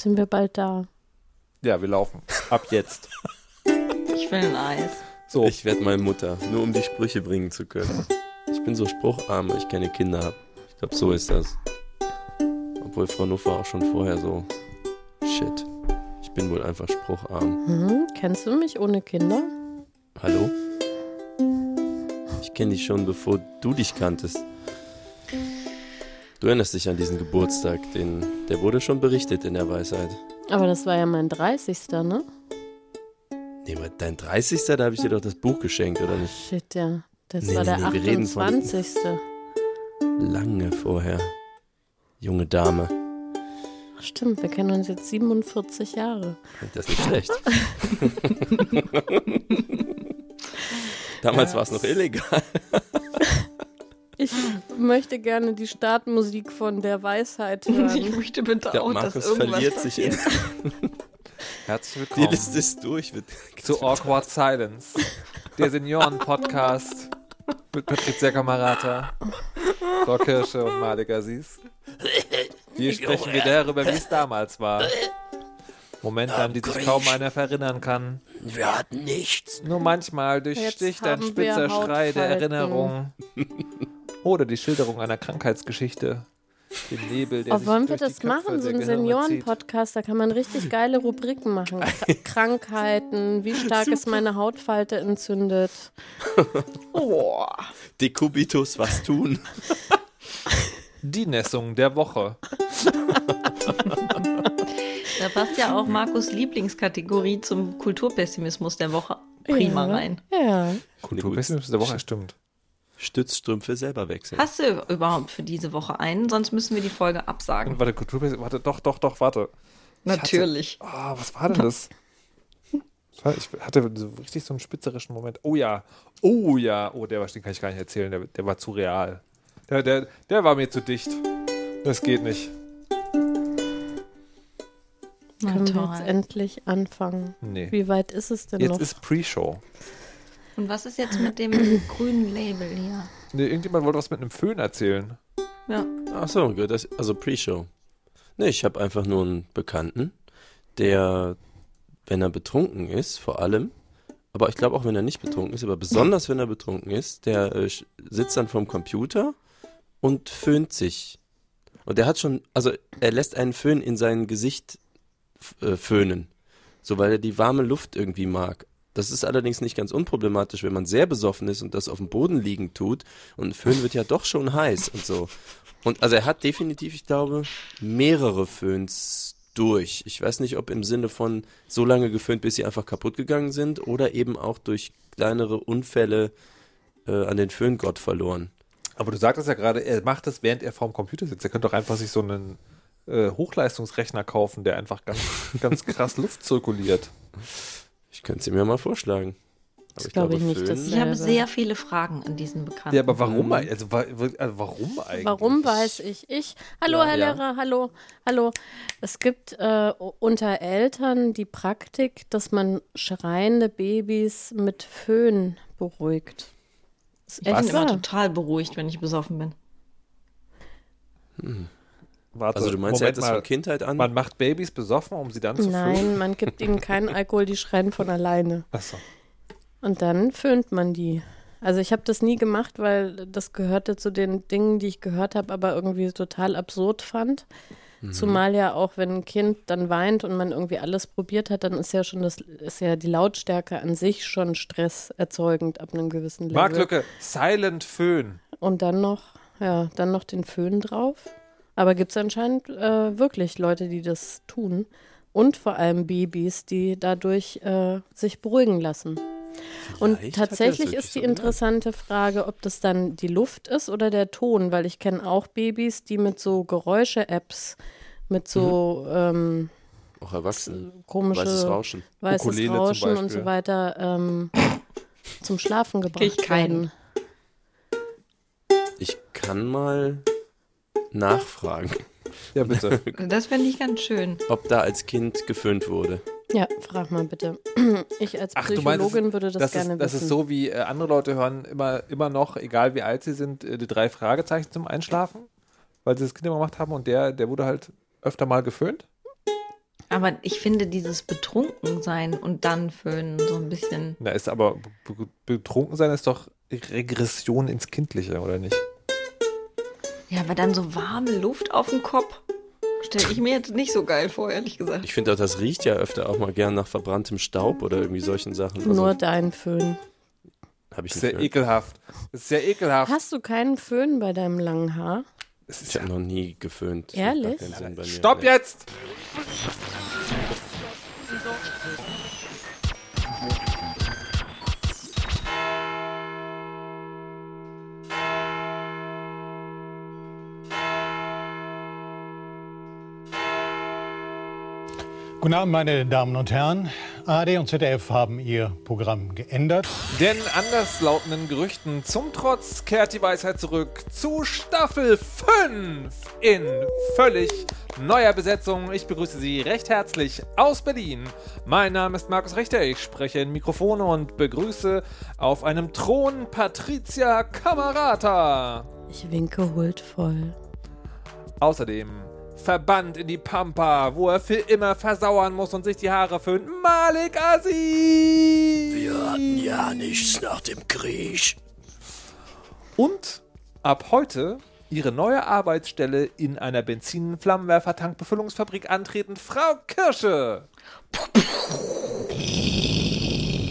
Sind wir bald da? Ja, wir laufen. Ab jetzt. Ich will ein Eis. So. Ich werde meine Mutter, nur um die Sprüche bringen zu können. Ich bin so sprucharm, weil ich keine Kinder habe. Ich glaube, so ist das. Obwohl Frau Nuff war auch schon vorher so. Shit. Ich bin wohl einfach sprucharm. Hm, kennst du mich ohne Kinder? Hallo? Ich kenne dich schon, bevor du dich kanntest. Du erinnerst dich an diesen Geburtstag, den, der wurde schon berichtet in der Weisheit. Aber das war ja mein 30. ne? Nee, aber dein 30. Da habe ich dir doch das Buch geschenkt, oder nicht? Shit, ja. Das Nee, war nee, der nee, wir reden von- 28. Lange vorher. Junge Dame. Ach, Stimmt, wir kennen uns jetzt 47 Jahre. Das ist nicht schlecht. Damals war es noch illegal. Ich möchte gerne die Startmusik von der Weisheit Ich hören. möchte bitte Der auch, dass Markus irgendwas verliert sich in. Herzlich Die willkommen Liste ist durch. Zu Awkward Silence, der Senioren-Podcast mit Patricia Kamerata, Frau Kirsche und Malik Aziz. Hier sprechen wir darüber, wie es damals war. Momente, an die sich kaum einer erinnern kann. Wir hatten nichts. Nur manchmal durchsticht ein spitzer Schrei der. Erinnerung. Oder die Schilderung einer Krankheitsgeschichte. Dem Nebel, der Oh, sich wollen wir das die Köpfe machen, so ein. Senioren-Podcast? Da kann man richtig geile Rubriken machen. Kr Krankheiten, wie stark ist meine Hautfalte entzündet? Oh. Dekubitus, was tun? Die Nessung der Woche. Da passt ja auch Markus Lieblingskategorie zum Kulturpessimismus der Woche prima ja. rein. Ja. Kulturpessimismus der Woche, stimmt. Stützstrümpfe selber wechseln. Hast du überhaupt für diese Woche einen? Sonst müssen wir die Folge absagen. Warte, Kulturpessimismus, warte, doch, doch, doch, warte. Natürlich. Ah, was war denn das? Ich hatte so richtig so einen spitzerischen Moment. Oh ja, oh ja, oh, der war, den kann ich gar nicht erzählen, der, der war zu real. Der, der, der war mir zu dicht. Das geht nicht. Na Können wir jetzt toll. endlich anfangen? Nee. Wie weit ist es denn Jetzt noch? ist Pre-Show. Und was ist jetzt mit dem grünen Label hier? Nee, irgendjemand wollte was mit einem Föhn erzählen. Ja. Ach so, gut, das, also Pre-Show. Nee, ich habe einfach nur einen Bekannten, der, wenn er betrunken ist, vor allem, aber ich glaube auch, wenn er nicht betrunken ist, aber besonders, wenn er betrunken ist, der äh, sitzt dann vorm Computer und föhnt sich. Und der hat schon, also er lässt einen Föhn in sein Gesicht äh, föhnen, so weil er die warme Luft irgendwie mag. Das ist allerdings nicht ganz unproblematisch, wenn man sehr besoffen ist und das auf dem Boden liegen tut. Und ein Föhn wird ja doch schon heiß und so. Und also er hat definitiv, ich glaube, mehrere Föhns durch. Ich weiß nicht, ob im Sinne von so lange geföhnt, bis sie einfach kaputt gegangen sind oder eben auch durch kleinere Unfälle äh, an den Föhngott verloren. Aber du sagtest ja gerade, er macht das, während er vorm Computer sitzt. Er könnte doch einfach sich so einen äh, Hochleistungsrechner kaufen, der einfach ganz, ganz krass Luft zirkuliert. Ich könnte sie mir mal vorschlagen. Aber Das glaube ich nicht, Föhn- dass- Ich habe sehr viele Fragen an diesen Bekannten. Ja, aber warum? Mhm. eigentlich? Also, also warum eigentlich? Warum weiß ich? Ich. Hallo, Ja, Herr ja. Lehrer, hallo, hallo. Es gibt äh, unter Eltern die Praktik, dass man schreiende Babys mit Föhn beruhigt. Ist ich echt bin immer total beruhigt, wenn ich besoffen bin. Warte, Also du meinst, er Moment hat das mal. von Kindheit an? Man macht Babys besoffen, um sie dann zu föhnen? Nein, man gibt ihnen keinen Alkohol, die schreien von alleine. Achso. Und dann föhnt man die. Also ich habe das nie gemacht, weil das gehörte zu den Dingen, die ich gehört habe, aber irgendwie total absurd fand. Zumal ja auch, wenn ein Kind dann weint und man irgendwie alles probiert hat, dann ist ja schon das, ist ja die Lautstärke an sich schon stresserzeugend ab einem gewissen Level. Marktlücke, Silent Föhn. Und dann noch, ja, dann noch den Föhn drauf. Aber gibt es anscheinend äh, wirklich Leute, die das tun. Und vor allem Babys, die dadurch äh, sich beruhigen lassen. Und Vielleicht das tatsächlich ist die so gelernt. interessante Frage, ob das dann die Luft ist oder der Ton, weil ich kenne auch Babys, die mit so Geräusche-Apps, mit so ähm, Auch Erwachsene. komische Weißes Rauschen. weißes Ukulele zum Rauschen und so weiter ähm, zum Schlafen gebracht ich keinen. werden. Ich kann mal nachfragen, Ja, bitte. Das fände ich ganz schön. ob da als Kind geföhnt wurde. Ja, frag mal bitte. Ich als Ach, du meinst, Psychologin würde das, das, gerne ist, das wissen. ist so, wie äh, andere Leute hören immer, immer noch, egal wie alt sie sind, äh, die drei Fragezeichen zum Einschlafen, weil sie das Kind immer gemacht haben und der, der wurde halt öfter mal geföhnt. Aber ich finde dieses Betrunkensein und dann föhnen so ein bisschen. Da ist aber be- betrunken sein ist doch Regression ins Kindliche, oder nicht? Ja, aber dann so warme Luft auf dem Kopf. Stelle ich mir jetzt nicht so geil vor, ehrlich gesagt. Ich finde auch, das riecht ja öfter auch mal gern nach verbranntem Staub oder irgendwie solchen Sachen. Also, Nur dein Föhn. habe ich Das ist ja ekelhaft. Das ist ja ekelhaft. Hast du keinen Föhn bei deinem langen Haar? Das ist Ich ja habe noch nie geföhnt. Ehrlich? Stopp Nee. jetzt! Guten Abend, meine Damen und Herren. ARD und ZDF haben ihr Programm geändert. Denn anderslautenden Gerüchten zum Trotz kehrt die Weisheit zurück zu Staffel 5 in völlig neuer Besetzung. Ich begrüße Sie recht herzlich aus Berlin. Mein Name ist Markus Richter. Ich spreche in Mikrofone und begrüße auf einem Thron Patricia Camarata. Ich winke huldvoll. Außerdem verbannt in die Pampa, wo er für immer versauern muss und sich die Haare föhnt. Malik Aziz! Wir hatten ja nichts nach dem Krieg. Und ab heute ihre neue Arbeitsstelle in einer Benzin-Flammenwerfer-Tankbefüllungsfabrik antreten, Frau Kirsche.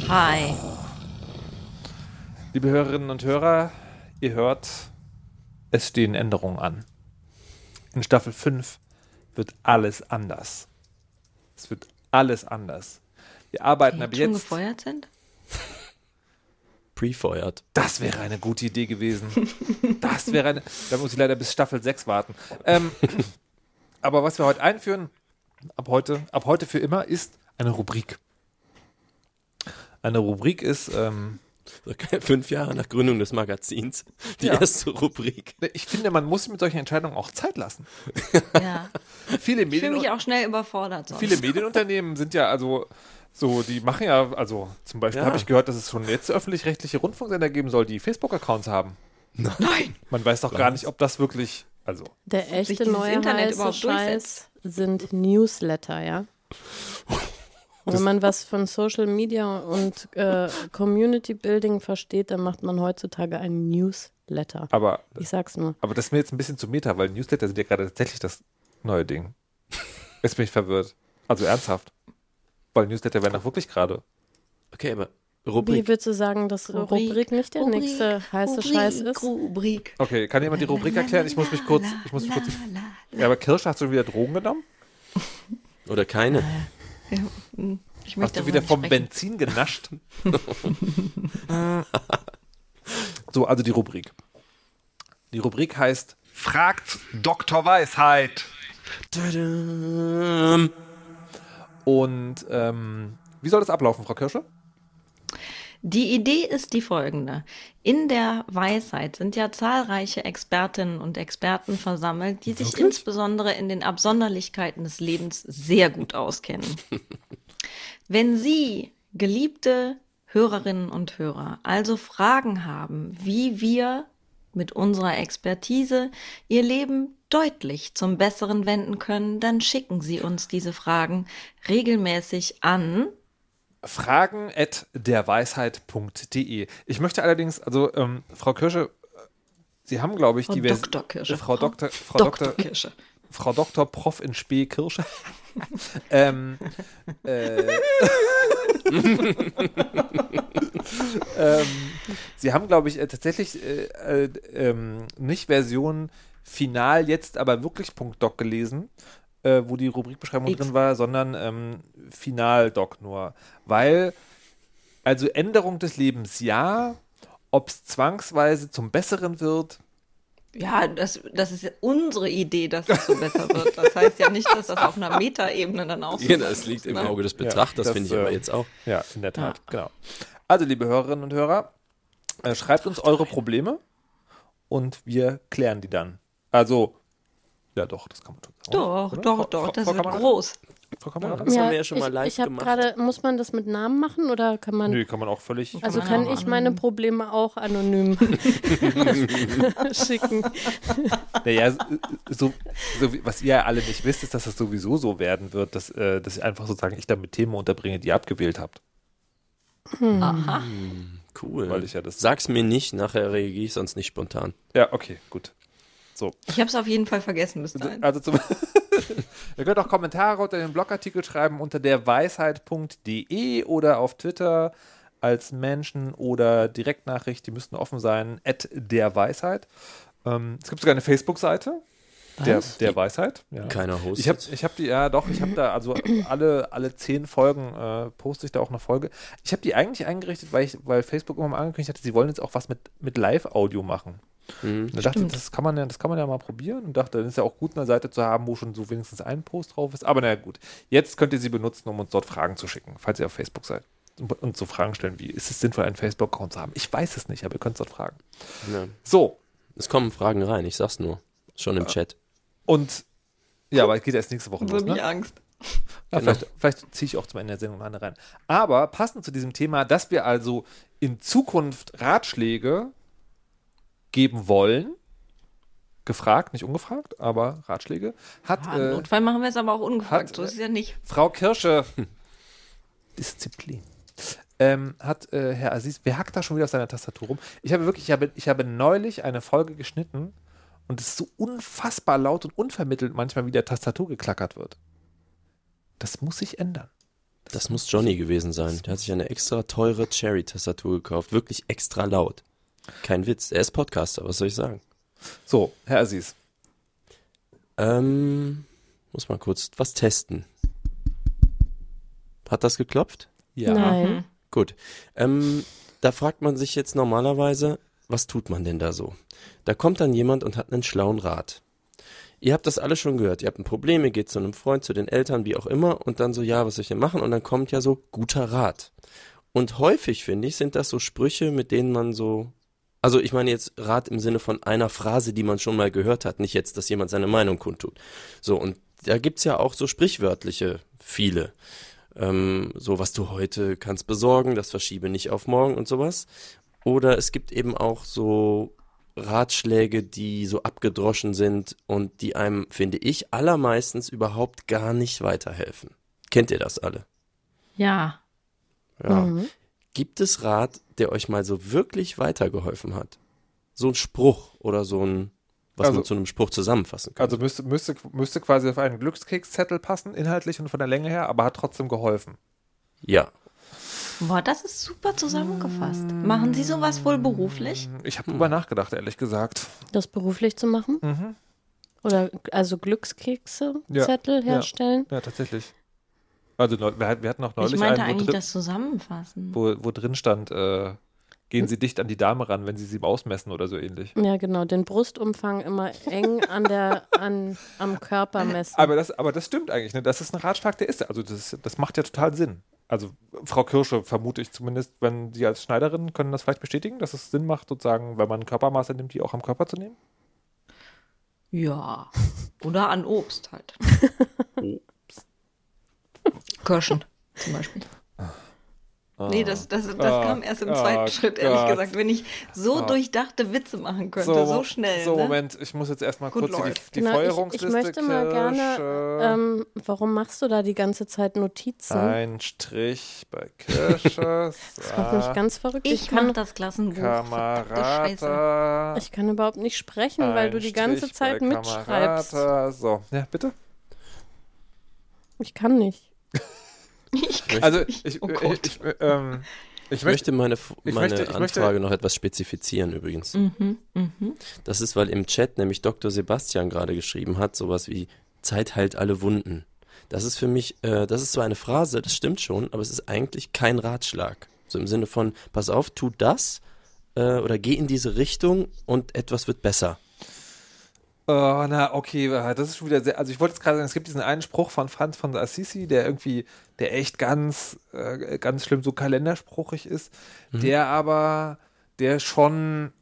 Hi. Liebe Hörerinnen und Hörer, ihr hört, es stehen Änderungen an. In Staffel 5 wird alles anders. Es wird alles anders. Wir arbeiten Die ab jetzt schon gefeuert sind? Prefeuert. Das wäre eine gute Idee gewesen. Das wäre eine. Da muss ich leider bis Staffel 6 warten. Ähm, aber was wir heute einführen, ab heute, ab heute für immer, ist eine Rubrik. Eine Rubrik ist, ähm, Fünf Jahre nach Gründung des Magazins. Die Ja. erste Rubrik. ich finde, man muss sich mit solchen Entscheidungen auch Zeit lassen. Ja. Viele, Ich fühle Medien, mich auch schnell überfordert. Sonst. viele Medienunternehmen sind ja also so, die machen ja, also zum Beispiel Ja. habe ich gehört, dass es schon jetzt öffentlich-rechtliche Rundfunksender geben soll, die Facebook-Accounts haben. Nein. Man weiß doch gar nicht, ob das wirklich, also Der echte neue Internet überhaupt Scheiß sind Newsletter, ja. Und Wenn man was von Social Media und äh, Community Building versteht, dann macht man heutzutage einen Newsletter. aber Ich sag's nur. Aber das ist mir jetzt ein bisschen zu meta, weil Newsletter sind ja gerade tatsächlich das neue Ding. Jetzt bin ich verwirrt. Also ernsthaft. Weil Newsletter werden doch wirklich gerade. Okay, aber Wie Rubrik. willst du sagen, dass Rubrik, nicht der nächste heiße Scheiß ist? Rubrik. Okay, kann jemand die Rubrik erklären? Ich muss mich kurz. Ich muss mich kurz ja, aber Kirsch, hast du wieder Drogen genommen? Oder keine. Ich Hast du wieder vom sprechen. Benzin genascht? so, also die Rubrik. Die Rubrik heißt Fragt Dr. Weisheit. Und ähm, wie soll das ablaufen, Frau Kirsche? Die Idee ist die folgende. In der Weisheit sind ja zahlreiche Expertinnen und Experten versammelt, die sich Wirklich? insbesondere in den Absonderlichkeiten des Lebens sehr gut auskennen. Wenn Sie, geliebte Hörerinnen und Hörer, also Fragen haben, wie wir mit unserer Expertise Ihr Leben deutlich zum Besseren wenden können, dann schicken Sie uns diese Fragen regelmäßig an fragen at derweisheit.de. Ich möchte allerdings, also ähm, Frau Kirsche, äh, Sie haben, glaube ich, Frau die Dr. Kirsche. Frau Dr. Frau Dr. Dr. Kirsche. Frau Dr. Prof. in Spee Kirsche. ähm, äh, ähm, Sie haben, glaube ich, äh, tatsächlich äh, äh, ähm, nicht Version final jetzt, aber wirklich .doc gelesen, äh, wo die Rubrikbeschreibung X. drin war, sondern ähm, Final-Doc nur. Weil, also Änderung des Lebens ja, ob es zwangsweise zum Besseren wird, Ja, das, das ist ja unsere Idee, dass es so besser wird. Das heißt ja nicht, dass das auf einer Metaebene dann auch so Ja, ist, das liegt im ne? Auge des Betrachters, das, finde ich äh, aber jetzt auch. Ja, in der Tat, genau. Also, liebe Hörerinnen und Hörer, äh, schreibt uns eure Probleme und wir klären die dann. Also, ja doch, das kann man tun. Doch, Oder? doch, Frau- doch, Frau- das Frau wird groß. Frau Ja, Kamerad? das haben wir ja schon ich, mal live ich gemacht. gerade, muss man das mit Namen machen oder kann man? Nö, kann man auch völlig. Also kann auch ich meine Probleme auch anonym schicken. Naja, so, so was ihr ja alle nicht wisst, ist, dass das sowieso so werden wird, dass, äh, dass ich einfach sozusagen ich damit Themen unterbringe, die ihr abgewählt habt. Aha. Cool. Weil ich ja das- Sag's mir nicht, nachher reagiere ich sonst nicht spontan. Ja, okay, gut. So. Ich habe es auf jeden Fall vergessen bis dahin. Also zum Ihr könnt auch Kommentare unter den Blogartikel schreiben unter derweisheit.de oder auf Twitter als Menschen oder Direktnachricht, die müssten offen sein, at derweisheit. Ähm, es gibt sogar eine Facebook-Seite. Der, der Weisheit. Ja. Keiner hostet. Ich habe ich hab die, ja doch, ich habe da, also alle, alle zehn Folgen äh, poste ich da auch eine Folge. Ich habe die eigentlich eingerichtet, weil, ich, weil Facebook immer mal angekündigt hatte, sie wollen jetzt auch was mit, mit Live-Audio machen. Mhm. Da dachte ich, das kann, man ja, das kann man ja mal probieren und dachte, dann ist ja auch gut, eine Seite zu haben, wo schon so wenigstens ein Post drauf ist. Aber naja, gut. Jetzt könnt ihr sie benutzen, um uns dort Fragen zu schicken, falls ihr auf Facebook seid. Und, so Fragen stellen wie, ist es sinnvoll, einen Facebook-Account zu haben? Ich weiß es nicht, aber ihr könnt es dort fragen. Ja. So, Es kommen Fragen rein, ich sag's nur. Schon im Chat. und ja, aber es geht erst nächste Woche los, Wirklich ne? Angst. Ja, Genau. Vielleicht, vielleicht ziehe ich auch zum Ende der Sendung eine rein. Aber passend zu diesem Thema, dass wir also in Zukunft Ratschläge geben wollen, gefragt, nicht ungefragt, aber Ratschläge, hat Ah, Im äh, Notfall machen wir es aber auch ungefragt. hat, so ist es ja nicht. Frau Kirsche, Disziplin, ähm, hat äh, Herr Aziz, wer hackt da schon wieder auf seiner Tastatur rum? Ich habe wirklich, ich habe, ich habe neulich eine Folge geschnitten und es ist so unfassbar laut und unvermittelt manchmal, wie der Tastatur geklackert wird. Das muss sich ändern. Das muss Johnny gewesen sein. Der hat sich eine extra teure Cherry-Tastatur gekauft. Wirklich extra laut. Kein Witz. Er ist Podcaster, was soll ich sagen? So, Herr Aziz. Ähm, muss mal kurz was testen. Hat das geklopft? Ja. Nein. Gut. Ähm, da fragt man sich jetzt normalerweise, was tut man denn da so? Da kommt dann jemand und hat einen schlauen Rat. Ihr habt das alle schon gehört. Ihr habt ein Problem, ihr geht zu einem Freund, zu den Eltern, wie auch immer, und dann so, ja, was soll ich denn machen? Und dann kommt ja so guter Rat. Und häufig, finde ich, sind das so Sprüche, mit denen man so, also ich meine jetzt Rat im Sinne von einer Phrase, die man schon mal gehört hat, nicht jetzt, dass jemand seine Meinung kundtut. So, und da gibt's ja auch so sprichwörtliche viele ähm, so was du heute kannst besorgen, das verschiebe nicht auf morgen und sowas. Oder es gibt eben auch so Ratschläge, die so abgedroschen sind und die einem, finde ich, allermeistens überhaupt gar nicht weiterhelfen. Kennt ihr das alle? Ja. Ja. Mhm. Gibt es Rat, der euch mal so wirklich weitergeholfen hat? So ein Spruch oder so ein, was Also- man zu einem Spruch zusammenfassen kann. Also müsste, müsste, müsste quasi auf einen Glückskekszettel passen, inhaltlich und von der Länge her, aber hat trotzdem geholfen. ja. Boah, das ist super zusammengefasst. Machen Sie sowas wohl beruflich? Ich habe drüber nachgedacht, ehrlich gesagt. Das beruflich zu machen? Mhm. Oder also Glückskekse, Ja, Zettel ja. herstellen? Ja, tatsächlich. Also wir, hat- wir hatten auch neulich Ich meinte einen, wo, eigentlich drin, das Zusammenfassen. wo, wo drin stand, äh, gehen Sie dicht an die Dame ran, wenn Sie sie ausmessen oder so ähnlich. Ja, genau. Den Brustumfang immer eng an der, an, am Körper messen. Aber das, aber das stimmt eigentlich, ne? Das ist ein Ratschlag, der ist. Also das, das macht ja total Sinn. Also Frau Kirsche vermute ich zumindest, wenn Sie als Schneiderin können das vielleicht bestätigen, dass es Sinn macht, sozusagen, wenn man Körpermaße nimmt, die auch am Körper zu nehmen. Ja. Oder an Obst halt. Kirschen zum Beispiel. Nee, das, das, das Ah. kam erst im Ah, zweiten Schritt, ehrlich Gott. gesagt. Wenn ich so Ah. durchdachte Witze machen könnte, so, schnell. So, ne? Moment, ich muss jetzt erstmal kurz hier die, die Genau, ich, ich Feuerungsliste. möchte mal gerne, Kirsche. ähm, warum machst du da die ganze Zeit Notizen? Ein Strich bei Kirsche. Das macht mich ganz verrückt. Ich, kann, mach das Klassenbuch. Kamerata. ich kann überhaupt nicht sprechen, weil Ein du die ganze Strich Zeit mitschreibst. Kamerata. So, ja, bitte. Ich kann nicht. Also, ich, Oh ich, Gott. ich, ähm, ich Ich möchte meine, ich meine möchte- ich möchte- Anfrage noch etwas spezifizieren übrigens. Mhm, mhm. Das ist, weil im Chat nämlich Dr. Sebastian gerade geschrieben hat, sowas wie Zeit heilt alle Wunden. Das ist für mich, äh, das ist so eine Phrase, das stimmt schon, aber es ist eigentlich kein Ratschlag. So im Sinne von, pass auf, tu das äh, oder geh in diese Richtung und etwas wird besser. Oh, na, okay, das ist schon wieder sehr. Also, ich wollte jetzt gerade sagen, es gibt diesen einen Spruch von Franz von Assisi, der irgendwie, der echt ganz, äh, ganz schlimm so kalenderspruchig ist, der aber, der schon,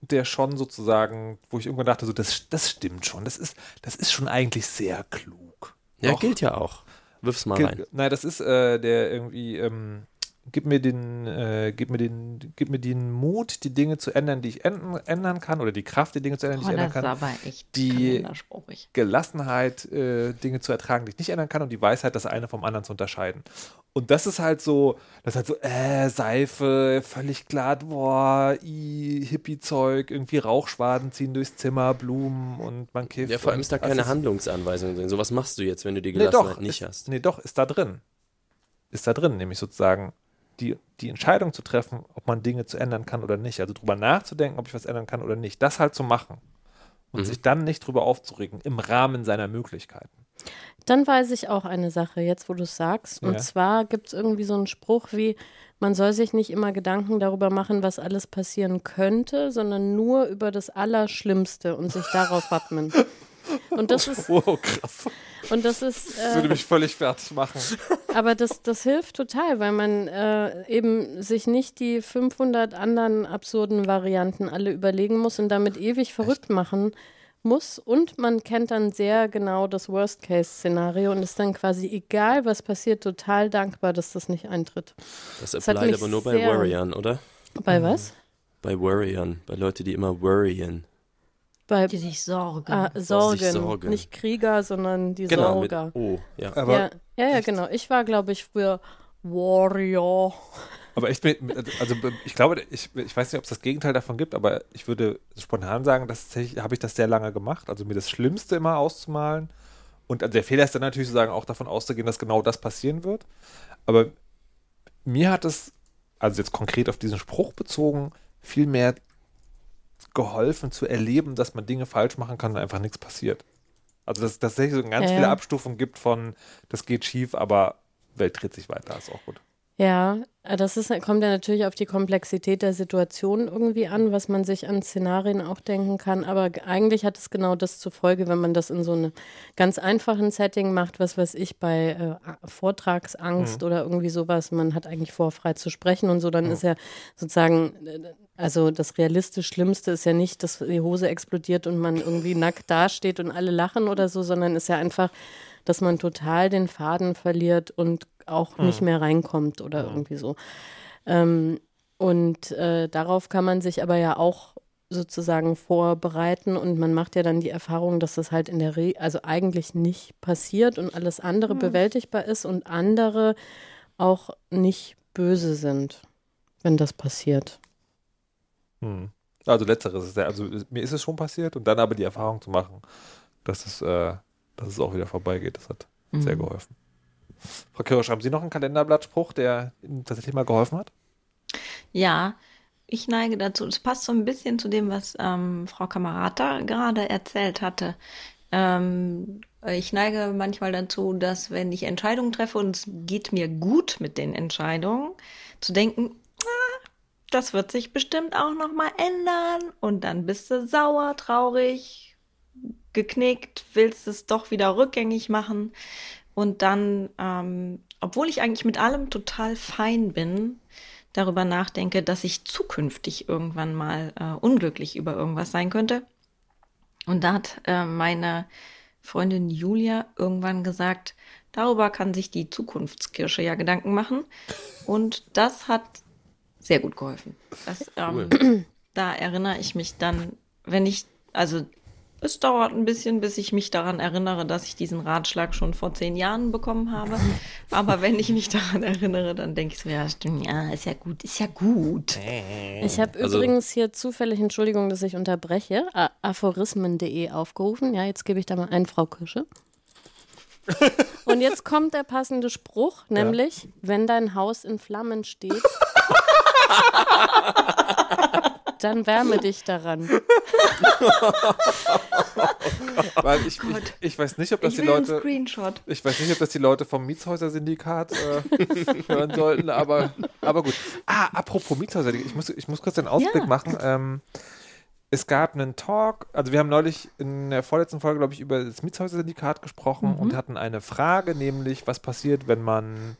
der schon sozusagen, wo ich irgendwann dachte, so, das, das stimmt schon, das ist, das ist schon eigentlich sehr klug. Ja, Doch. gilt ja auch. Wirf's mal Ge- rein. Nein, das ist äh, der irgendwie, ähm, gib mir den, äh, gib mir den, gib mir den Mut, die Dinge zu ändern, die ich ändern, ändern kann, oder die Kraft, die Dinge zu ändern, die Oh, ich das ändern ist kann. aber echt Die-. Gelassenheit, äh, Dinge zu ertragen, die ich nicht ändern kann, und die Weisheit, das eine vom anderen zu unterscheiden. Und das ist halt so, das ist halt so, äh, Seife, völlig glatt, boah, i, Hippie-Zeug, irgendwie Rauchschwaden ziehen durchs Zimmer, Blumen und man kifft. Ja, vor allem ist da keine Handlungsanweisung drin. So was machst du jetzt, wenn du die Nee, Gelassenheit doch, nicht ist, hast? Nee, doch, ist da drin. Ist da drin, nämlich sozusagen die, die Entscheidung zu treffen, ob man Dinge zu ändern kann oder nicht. Also drüber nachzudenken, ob ich was ändern kann oder nicht. Das halt zu machen. Und Mhm. sich dann nicht drüber aufzuregen, im Rahmen seiner Möglichkeiten. Dann weiß ich auch eine Sache, jetzt wo du es sagst. Und Ja. zwar gibt es irgendwie so einen Spruch wie, man soll sich nicht immer Gedanken darüber machen, was alles passieren könnte, sondern nur über das Allerschlimmste und sich darauf wappnen. Und das ist, Oh, krass. und das ist, Das würde äh, mich völlig fertig machen. aber das, das hilft total, weil man äh, eben sich nicht die 500 anderen absurden Varianten alle überlegen muss und damit ewig verrückt machen muss. Und man kennt dann sehr genau das Worst-Case-Szenario und ist dann quasi, egal was passiert, total dankbar, dass das nicht eintritt. Das hat applied aber nur bei Warriors, oder? Bei was? Bei Warriors, bei Leuten, die immer worryen. Bei Die sich sorgen. ah, Sich Sorgen. sorgen. Nicht Krieger, sondern die Genau, mit Sorger. O, ja. Aber, Ja, ja, ja, genau. Ich war, glaube ich, früher Warrior. aber ich, bin- also ich glaube, ich, ich weiß nicht, ob es das Gegenteil davon gibt, aber ich würde spontan sagen, dass habe ich das sehr lange gemacht. Also mir das Schlimmste immer auszumalen. Und der Fehler ist dann natürlich sozusagen auch davon auszugehen, dass genau das passieren wird. Aber mir hat es, also jetzt konkret auf diesen Spruch bezogen, viel mehr geholfen zu erleben, dass man Dinge falsch machen kann und einfach nichts passiert. Also dass es tatsächlich so ganz Ja, viele ja. Abstufungen gibt von, das geht schief, aber Welt dreht sich weiter, ist auch gut. Ja, äh, das ist, kommt ja natürlich auf die Komplexität der Situation irgendwie an, was man sich an Szenarien auch denken kann. Aber eigentlich hat es genau das zur Folge, wenn man das in so einem ganz einfachen Setting macht, was weiß ich, bei äh, Vortragsangst oder irgendwie sowas. Man hat eigentlich vor, frei zu sprechen und so, dann ist ja sozusagen, äh, also das realistisch Schlimmste ist ja nicht, dass die Hose explodiert und man irgendwie nackt dasteht und alle lachen oder so, sondern ist ja einfach, dass man total den Faden verliert und auch nicht mehr reinkommt oder irgendwie so. Ähm, und äh, darauf kann man sich aber ja auch sozusagen vorbereiten und man macht ja dann die Erfahrung, dass das halt in der Re also eigentlich nicht passiert und alles andere bewältigbar ist und andere auch nicht böse sind, wenn das passiert. Hm. Also letzteres ist ja, also mir ist es schon passiert und dann aber die Erfahrung zu machen, dass es, äh, dass es auch wieder vorbeigeht, das hat sehr geholfen. Frau Kirsch, haben Sie noch einen Kalenderblattspruch, der Ihnen tatsächlich mal geholfen hat? Ja, ich neige dazu. Das passt so ein bisschen zu dem, was ähm, Frau Kamerata gerade erzählt hatte. Ähm, ich neige manchmal dazu, dass wenn ich Entscheidungen treffe und es geht mir gut mit den Entscheidungen, zu denken, ah, das wird sich bestimmt auch noch mal ändern und dann bist du sauer, traurig, geknickt, willst es doch wieder rückgängig machen und dann, ähm, obwohl ich eigentlich mit allem total fein bin, darüber nachdenke, dass ich zukünftig irgendwann mal äh, unglücklich über irgendwas sein könnte. Und da hat äh, meine Freundin Julia irgendwann gesagt, darüber kann sich die Zukunftskirsche ja Gedanken machen. Und das hat sehr gut geholfen. Das, ähm, Da erinnere ich mich dann, wenn ich, also es dauert ein bisschen, bis ich mich daran erinnere, dass ich diesen Ratschlag schon vor zehn Jahren bekommen habe. Aber wenn ich mich daran erinnere, dann denke ich so, ja, stimmt, ja, ist ja gut, ist ja gut. Ich habe Also- übrigens hier zufällig, Entschuldigung, dass ich unterbreche, aphorismen.de aufgerufen. Ja, jetzt gebe ich da mal ein, Frau Kirsche. Und jetzt kommt der passende Spruch, nämlich, wenn dein Haus in Flammen steht, dann wärme dich daran. Weil ich, ich, ich weiß nicht, ob das Ich die Leute. Screenshot. Ich weiß nicht, ob das die Leute vom Mietshäuser-Syndikat äh, hören sollten, aber, aber gut. Ah, apropos Mietshäuser, ich muss, ich muss kurz den Ausblick Ja. machen. Ähm, es gab einen Talk, also wir haben neulich in der vorletzten Folge, glaube ich, über das Mietshäuser-Syndikat gesprochen und hatten eine Frage, nämlich, was passiert, wenn man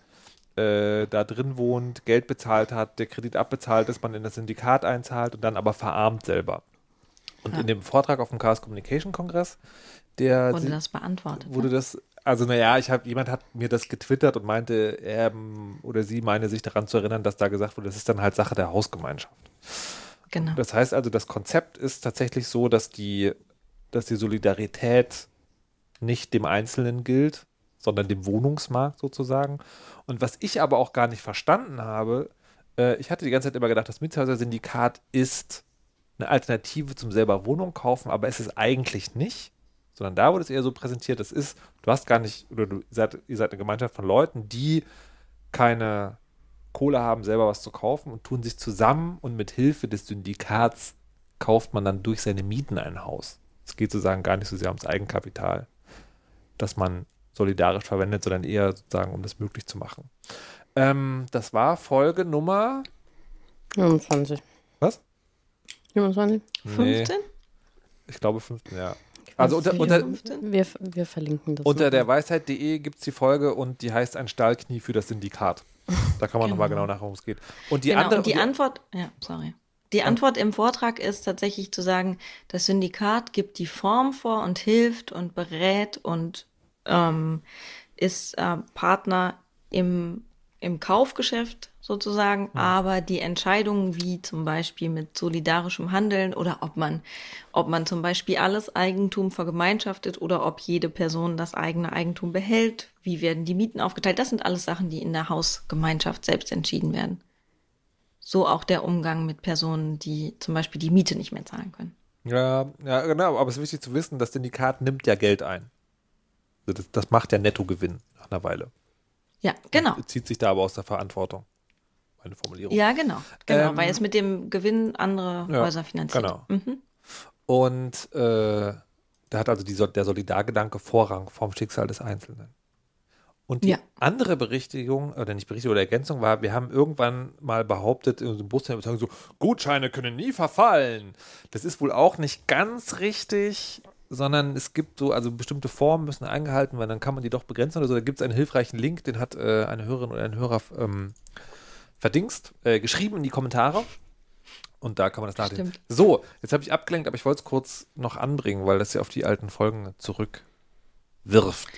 äh, da drin wohnt, Geld bezahlt hat, der Kredit abbezahlt ist, man in das Syndikat einzahlt und dann aber verarmt selber. Und in dem Vortrag auf dem Chaos Communication Kongress, der Wurde das beantwortet? wurde ne? das also naja, ich habe jemand hat mir das getwittert und meinte, er oder sie meine sich daran zu erinnern, dass da gesagt wurde, das ist dann halt Sache der Hausgemeinschaft. Genau. Das heißt also, das Konzept ist tatsächlich so, dass die, dass die Solidarität nicht dem Einzelnen gilt, sondern dem Wohnungsmarkt sozusagen. Und was ich aber auch gar nicht verstanden habe, äh, ich hatte die ganze Zeit immer gedacht, das Mietshäuser-Syndikat ist eine Alternative zum selber Wohnung kaufen, aber es ist eigentlich nicht, sondern da wurde es eher so präsentiert, das ist, du hast gar nicht, oder du seid, ihr seid eine Gemeinschaft von Leuten, die keine Kohle haben, selber was zu kaufen und tun sich zusammen und mit Hilfe des Syndikats kauft man dann durch seine Mieten ein Haus. Es geht sozusagen gar nicht so sehr ums Eigenkapital, das man solidarisch verwendet, sondern eher sozusagen, um das möglich zu machen. Ähm, das war Folge Nummer 25. Was? 27? Nee, 15? ich glaube 15, ja. Also unter, unter, 15? Wir, wir verlinken das. unter der Weisheit.de gibt es die Folge und die heißt ein Stahlknie für das Syndikat. Da kann man nochmal genau nachher, worum es geht. Und die genau, andere. und die und Antwort, ja, sorry. Die Antwort im Vortrag ist tatsächlich zu sagen, das Syndikat gibt die Form vor und hilft und berät und ähm, ist äh, Partner im, im Kaufgeschäft sozusagen, aber die Entscheidungen wie zum Beispiel mit solidarischem Handeln oder ob man, ob man zum Beispiel alles Eigentum vergemeinschaftet oder ob jede Person das eigene Eigentum behält, wie werden die Mieten aufgeteilt, das sind alles Sachen, die in der Hausgemeinschaft selbst entschieden werden. So auch der Umgang mit Personen, die zum Beispiel die Miete nicht mehr zahlen können. ja, ja, genau, aber es ist wichtig zu wissen, das Syndikat nimmt ja Geld ein. Also das, das macht ja Nettogewinn nach einer Weile. Ja, genau. Zieht sich da aber aus der Verantwortung. Meine Formulierung. Ja, genau. Genau, Ähm, weil es mit dem Gewinn andere ja, Häuser finanziert. genau. Mhm. Und äh, da hat also die, der Solidargedanke Vorrang vom Schicksal des Einzelnen. Und die Ja. andere Berichtigung, oder nicht Berichtigung oder Ergänzung war, wir haben irgendwann mal behauptet, in unserem Bus so, Gutscheine können nie verfallen. Das ist wohl auch nicht ganz richtig, sondern es gibt so, also bestimmte Formen müssen eingehalten werden, dann kann man die doch begrenzen oder so. Da gibt es einen hilfreichen Link, den hat äh, eine Hörerin oder ein Hörer ähm, verdingst, äh, geschrieben in die Kommentare. Und da kann man das nachlesen. Stimmt. So, jetzt habe ich abgelenkt, aber ich wollte es kurz noch anbringen, weil das ja auf die alten Folgen zurückwirft.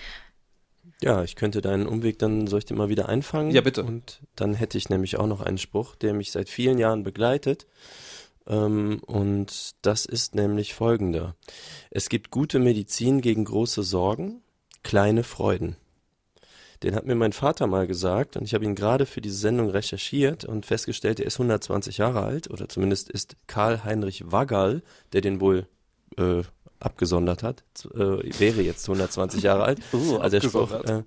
Ja, ich könnte deinen Umweg dann, soll ich den mal wieder einfangen? Ja, bitte. Und dann hätte ich nämlich auch noch einen Spruch, der mich seit vielen Jahren begleitet. Ähm, und das ist nämlich folgender. Es gibt gute Medizin gegen große Sorgen, kleine Freuden. Den hat mir mein Vater mal gesagt und ich habe ihn gerade für diese Sendung recherchiert und festgestellt, er ist 120 Jahre alt oder zumindest ist Karl Heinrich Wagall, der den wohl äh, abgesondert hat, äh, wäre jetzt 120 Jahre alt. Uh, also der Spruch, äh,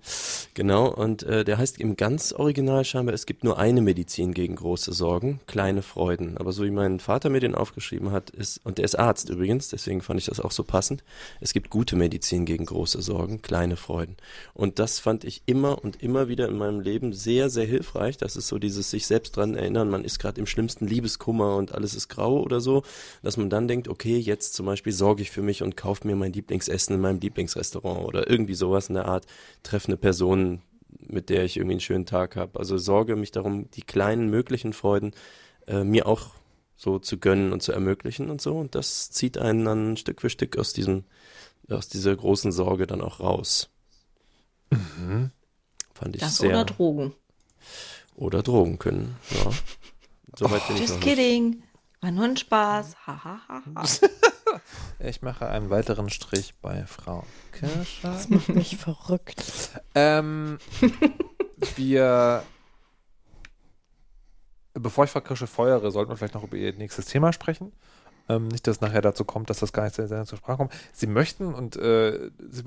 genau, und äh, der heißt im ganz original scheinbar, es gibt nur eine Medizin gegen große Sorgen, kleine Freuden. Aber so wie mein Vater mir den aufgeschrieben hat, ist, und der ist Arzt übrigens, deswegen fand ich das auch so passend, es gibt gute Medizin gegen große Sorgen, kleine Freuden. Und das fand ich immer und immer wieder in meinem Leben sehr, sehr hilfreich. Das ist so dieses sich selbst dran erinnern, man ist gerade im schlimmsten Liebeskummer und alles ist grau oder so, dass man dann denkt, okay, jetzt zum Beispiel sorge ich für mich und kaufe mir mein Lieblingsessen in meinem Lieblingsrestaurant oder irgendwie sowas in der Art, treffe eine Person, mit der ich irgendwie einen schönen Tag habe. Also sorge mich darum, die kleinen möglichen Freuden äh, mir auch so zu gönnen und zu ermöglichen und so. Und das zieht einen dann Stück für Stück aus diesem, aus dieser großen Sorge dann auch raus. Fand ich Das sehr. oder Drogen. oder Drogen können. Ja. Soweit bin ich noch Just nicht. kidding. War nur ein Spaß. Ha, ha, ha, ha. Ich mache einen weiteren Strich bei Frau Kirscher. macht mich verrückt. ähm, wir, bevor ich Frau Kirsche feuere, sollten wir vielleicht noch über ihr nächstes Thema sprechen. Ähm, nicht, dass es nachher dazu kommt, dass das gar nicht Sendung zur Sprache kommt. Sie möchten, und äh, Sie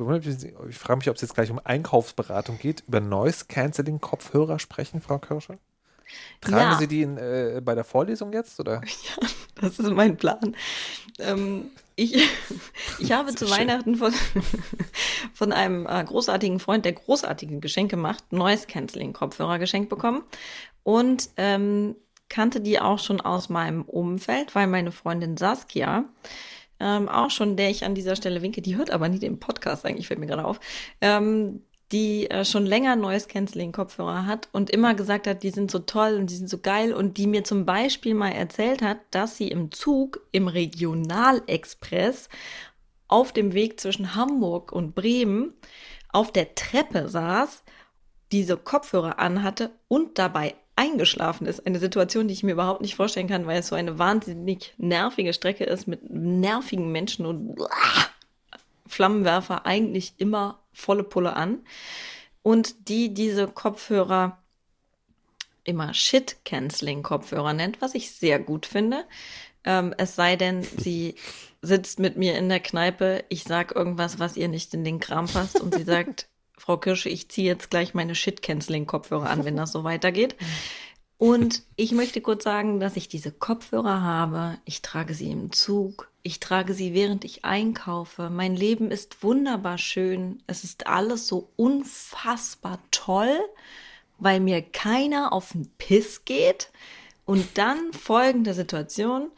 ich frage mich, ob es jetzt gleich um Einkaufsberatung geht, über Noise Cancelling Kopfhörer sprechen, Frau Kirsche? Tragen Ja. Sie die in, äh, bei der Vorlesung jetzt? Oder? Das ist mein Plan. Ähm, ich, ich habe zu Weihnachten von, von einem äh, großartigen Freund, der großartige Geschenke macht, Noise Cancelling Kopfhörer geschenkt bekommen und ähm, kannte die auch schon aus meinem Umfeld, weil meine Freundin Saskia ähm, auch schon, der ich an dieser Stelle winke, die hört aber nie den Podcast eigentlich, fällt mir gerade auf, ähm, die äh, schon länger Noise Cancelling Kopfhörer hat und immer gesagt hat, die sind so toll und die sind so geil und die mir zum Beispiel mal erzählt hat, dass sie im Zug im Regionalexpress auf dem Weg zwischen Hamburg und Bremen auf der Treppe saß, diese Kopfhörer anhatte und dabei eingeschlafen ist. Eine Situation, die ich mir überhaupt nicht vorstellen kann, weil es so eine wahnsinnig nervige Strecke ist mit nervigen Menschen und Flammenwerfer eigentlich immer volle Pulle an. Und die diese Kopfhörer immer Shit-Canceling-Kopfhörer nennt, was ich sehr gut finde. Ähm, es sei denn, sie sitzt mit mir in der Kneipe, ich sag irgendwas, was ihr nicht in den Kram passt und sie sagt, Frau Kirsche, ich ziehe jetzt gleich meine Shit-Canceling-Kopfhörer an, wenn das so weitergeht. Und ich möchte kurz sagen, dass ich diese Kopfhörer habe. Ich trage sie im Zug. Ich trage sie, während ich einkaufe. Mein Leben ist wunderbar schön. Es ist alles so unfassbar toll, weil mir keiner auf den Piss geht. Und dann folgende Situation.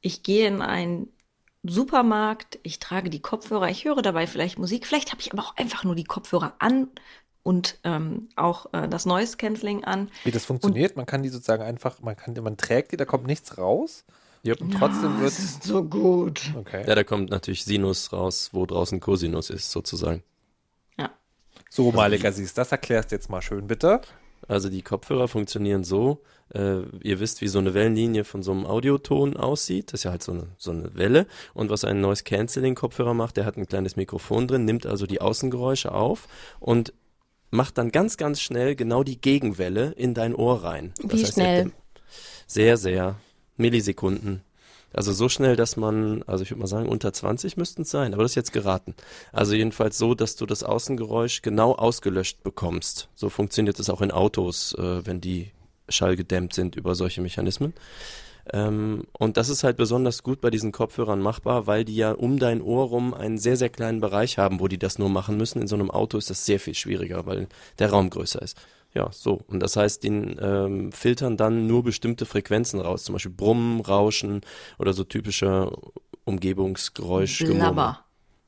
Ich gehe in einen Supermarkt, ich trage die Kopfhörer, ich höre dabei vielleicht Musik, vielleicht habe ich aber auch einfach nur die Kopfhörer an und ähm, auch äh, das Noise Cancelling an. Wie das funktioniert, und man kann die sozusagen einfach, man kann, man trägt die, da kommt nichts raus. Yep. Und trotzdem wird es ist so gut. Okay. Ja, da kommt natürlich Sinus raus, wo draußen Cosinus ist, sozusagen. Ja. So, Malika, siehst das erklärst jetzt mal schön, bitte. Also die Kopfhörer funktionieren so, äh, ihr wisst, wie so eine Wellenlinie von so einem Audioton aussieht. Das ist ja halt so eine, so eine Welle. Und was ein Noise Cancelling Kopfhörer macht, der hat ein kleines Mikrofon drin, nimmt also die Außengeräusche auf und macht dann ganz, ganz schnell genau die Gegenwelle in dein Ohr rein. Wie das heißt, schnell? Sehr, sehr. Millisekunden. Also so schnell, dass man, also ich würde mal sagen, unter 20 müssten es sein, aber das ist jetzt geraten. Also jedenfalls so, dass du das Außengeräusch genau ausgelöscht bekommst. So funktioniert es auch in Autos, äh, wenn die schallgedämmt sind über solche Mechanismen. Ähm, und das ist halt besonders gut bei diesen Kopfhörern machbar, weil die ja um dein Ohr rum einen sehr, sehr kleinen Bereich haben, wo die das nur machen müssen. In so einem Auto ist das sehr viel schwieriger, weil der Raum größer ist. Ja, so. Und das heißt, die ähm, filtern dann nur bestimmte Frequenzen raus, zum Beispiel Brummen, Rauschen oder so typische Umgebungsgeräusch. Blabber.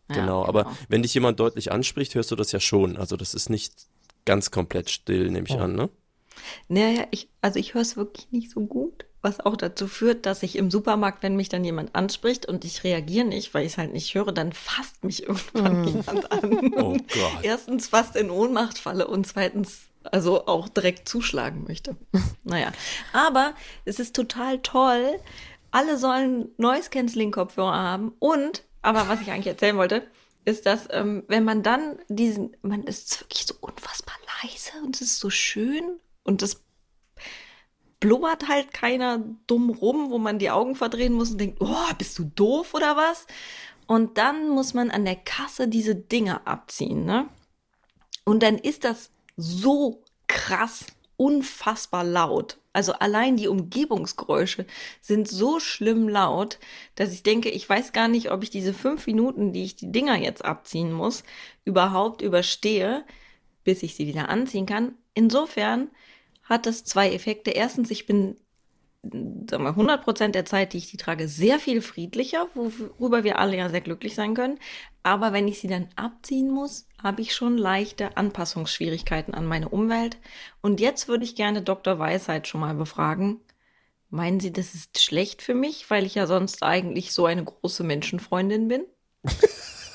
Ja, genau, aber wenn dich jemand deutlich anspricht, hörst du das ja schon. Also das ist nicht ganz komplett still, nehme ich Oh. an, ne? Naja, ich, also ich höre es wirklich nicht so gut, was auch dazu führt, dass ich im Supermarkt, wenn mich dann jemand anspricht und ich reagiere nicht, weil ich es halt nicht höre, dann fasst mich irgendwann jemand an. Oh Gott. Erstens fast in Ohnmacht falle und zweitens also auch direkt zuschlagen möchte. naja, aber es ist total toll. Alle sollen Noise-Canceling-Kopfhörer haben und, aber was ich eigentlich erzählen wollte, ist, dass ähm, wenn man dann diesen, man ist wirklich so unfassbar leise und es ist so schön und es blubbert halt keiner dumm rum, wo man die Augen verdrehen muss und denkt, oh, bist du doof oder was? Und dann muss man an der Kasse diese Dinger abziehen, ne? Und dann ist das so krass, unfassbar laut. Also allein die Umgebungsgeräusche sind so schlimm laut, dass ich denke, ich weiß gar nicht, ob ich diese fünf Minuten, die ich die Dinger jetzt abziehen muss, überhaupt überstehe, bis ich sie wieder anziehen kann. Insofern hat das zwei Effekte. Erstens, ich bin sagen wir, 100 Prozent der Zeit, die ich die trage, sehr viel friedlicher, worüber wir alle ja sehr glücklich sein können. Aber wenn ich sie dann abziehen muss, habe ich schon leichte Anpassungsschwierigkeiten an meine Umwelt. Und jetzt würde ich gerne Dr. Weisheit schon mal befragen. Meinen Sie, das ist schlecht für mich, weil ich ja sonst eigentlich so eine große Menschenfreundin bin?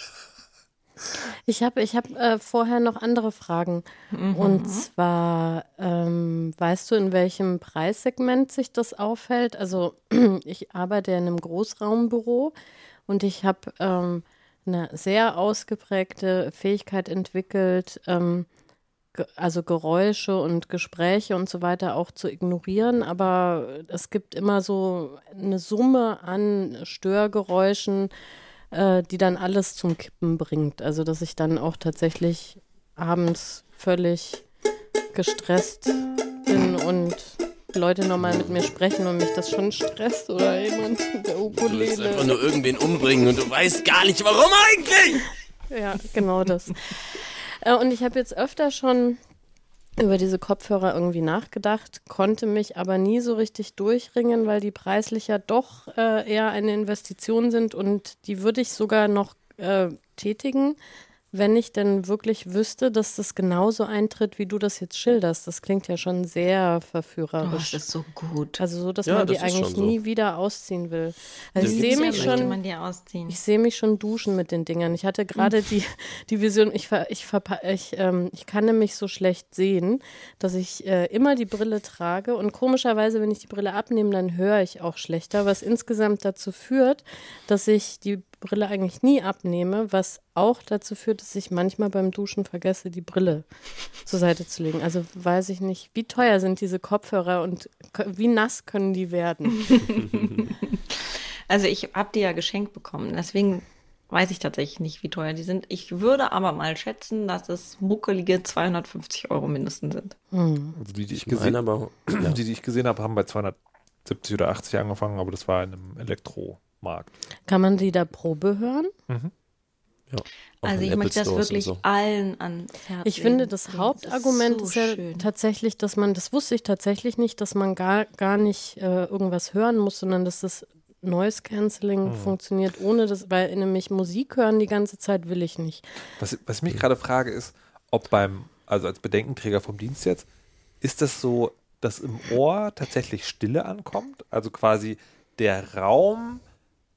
Ich habe ich hab, äh, vorher noch andere Fragen. Und zwar, ähm, weißt du, in welchem Preissegment sich das aufhält? Also ich arbeite in einem Großraumbüro und ich habe ähm, eine sehr ausgeprägte Fähigkeit entwickelt, ähm, ge- also Geräusche und Gespräche und so weiter auch zu ignorieren. Aber es gibt immer so eine Summe an Störgeräuschen, äh, die dann alles zum Kippen bringt. Also, dass ich dann auch tatsächlich abends völlig gestresst bin und Leute nochmal mit mir sprechen und mich das schon stresst oder jemand mit der Du willst einfach Ukulele. nur irgendwen umbringen und du weißt gar nicht, warum eigentlich. Ja, genau das. Äh, und ich habe jetzt öfter schon über diese Kopfhörer irgendwie nachgedacht, konnte mich aber nie so richtig durchringen, weil die preislich ja doch äh, eher eine Investition sind und die würde ich sogar noch äh, tätigen, wenn ich denn wirklich wüsste, dass das genauso eintritt, wie du das jetzt schilderst. Das klingt ja schon sehr Oh, verführerisch. das ist so gut. also so, dass Ja, man die das ist eigentlich so. nie wieder ausziehen will. Also ich sehe mich schon, man dir ausziehen. ich sehe mich schon duschen mit den Dingern. Ich hatte gerade die, die Vision, ich, ver, ich, verpa- ich, ähm, ich kann nämlich so schlecht sehen, dass ich äh, immer die Brille trage und komischerweise, wenn ich die Brille abnehme, dann höre ich auch schlechter, was insgesamt dazu führt, dass ich die Brille eigentlich nie abnehme, was auch dazu führt, dass ich manchmal beim Duschen vergesse, die Brille zur Seite zu legen. Also weiß ich nicht, wie teuer sind diese Kopfhörer und wie nass können die werden? Also ich habe die ja geschenkt bekommen, deswegen weiß ich tatsächlich nicht, wie teuer die sind. Ich würde aber mal schätzen, dass es muckelige 250 Euro mindestens sind. Also die, die ich, Ich gesehen, aber, die, die ich gesehen habe, haben bei 270 oder 80 angefangen, aber das war in einem Elektromarkt. Kann man die da Probe hören? ja, auch Also ich Apple möchte das wirklich so. allen ans Herz Ich finde, das Das Hauptargument so ist, ja schön. tatsächlich, dass man, das wusste ich tatsächlich nicht, dass man gar, gar nicht äh, irgendwas hören muss, sondern dass das Noise Cancelling funktioniert, ohne das, weil nämlich Musik hören die ganze Zeit will ich nicht. Was, was ich mich gerade frage, ist, ob beim, also als Bedenkenträger vom Dienst jetzt, ist das so, dass im Ohr tatsächlich Stille ankommt? Also quasi der Raum,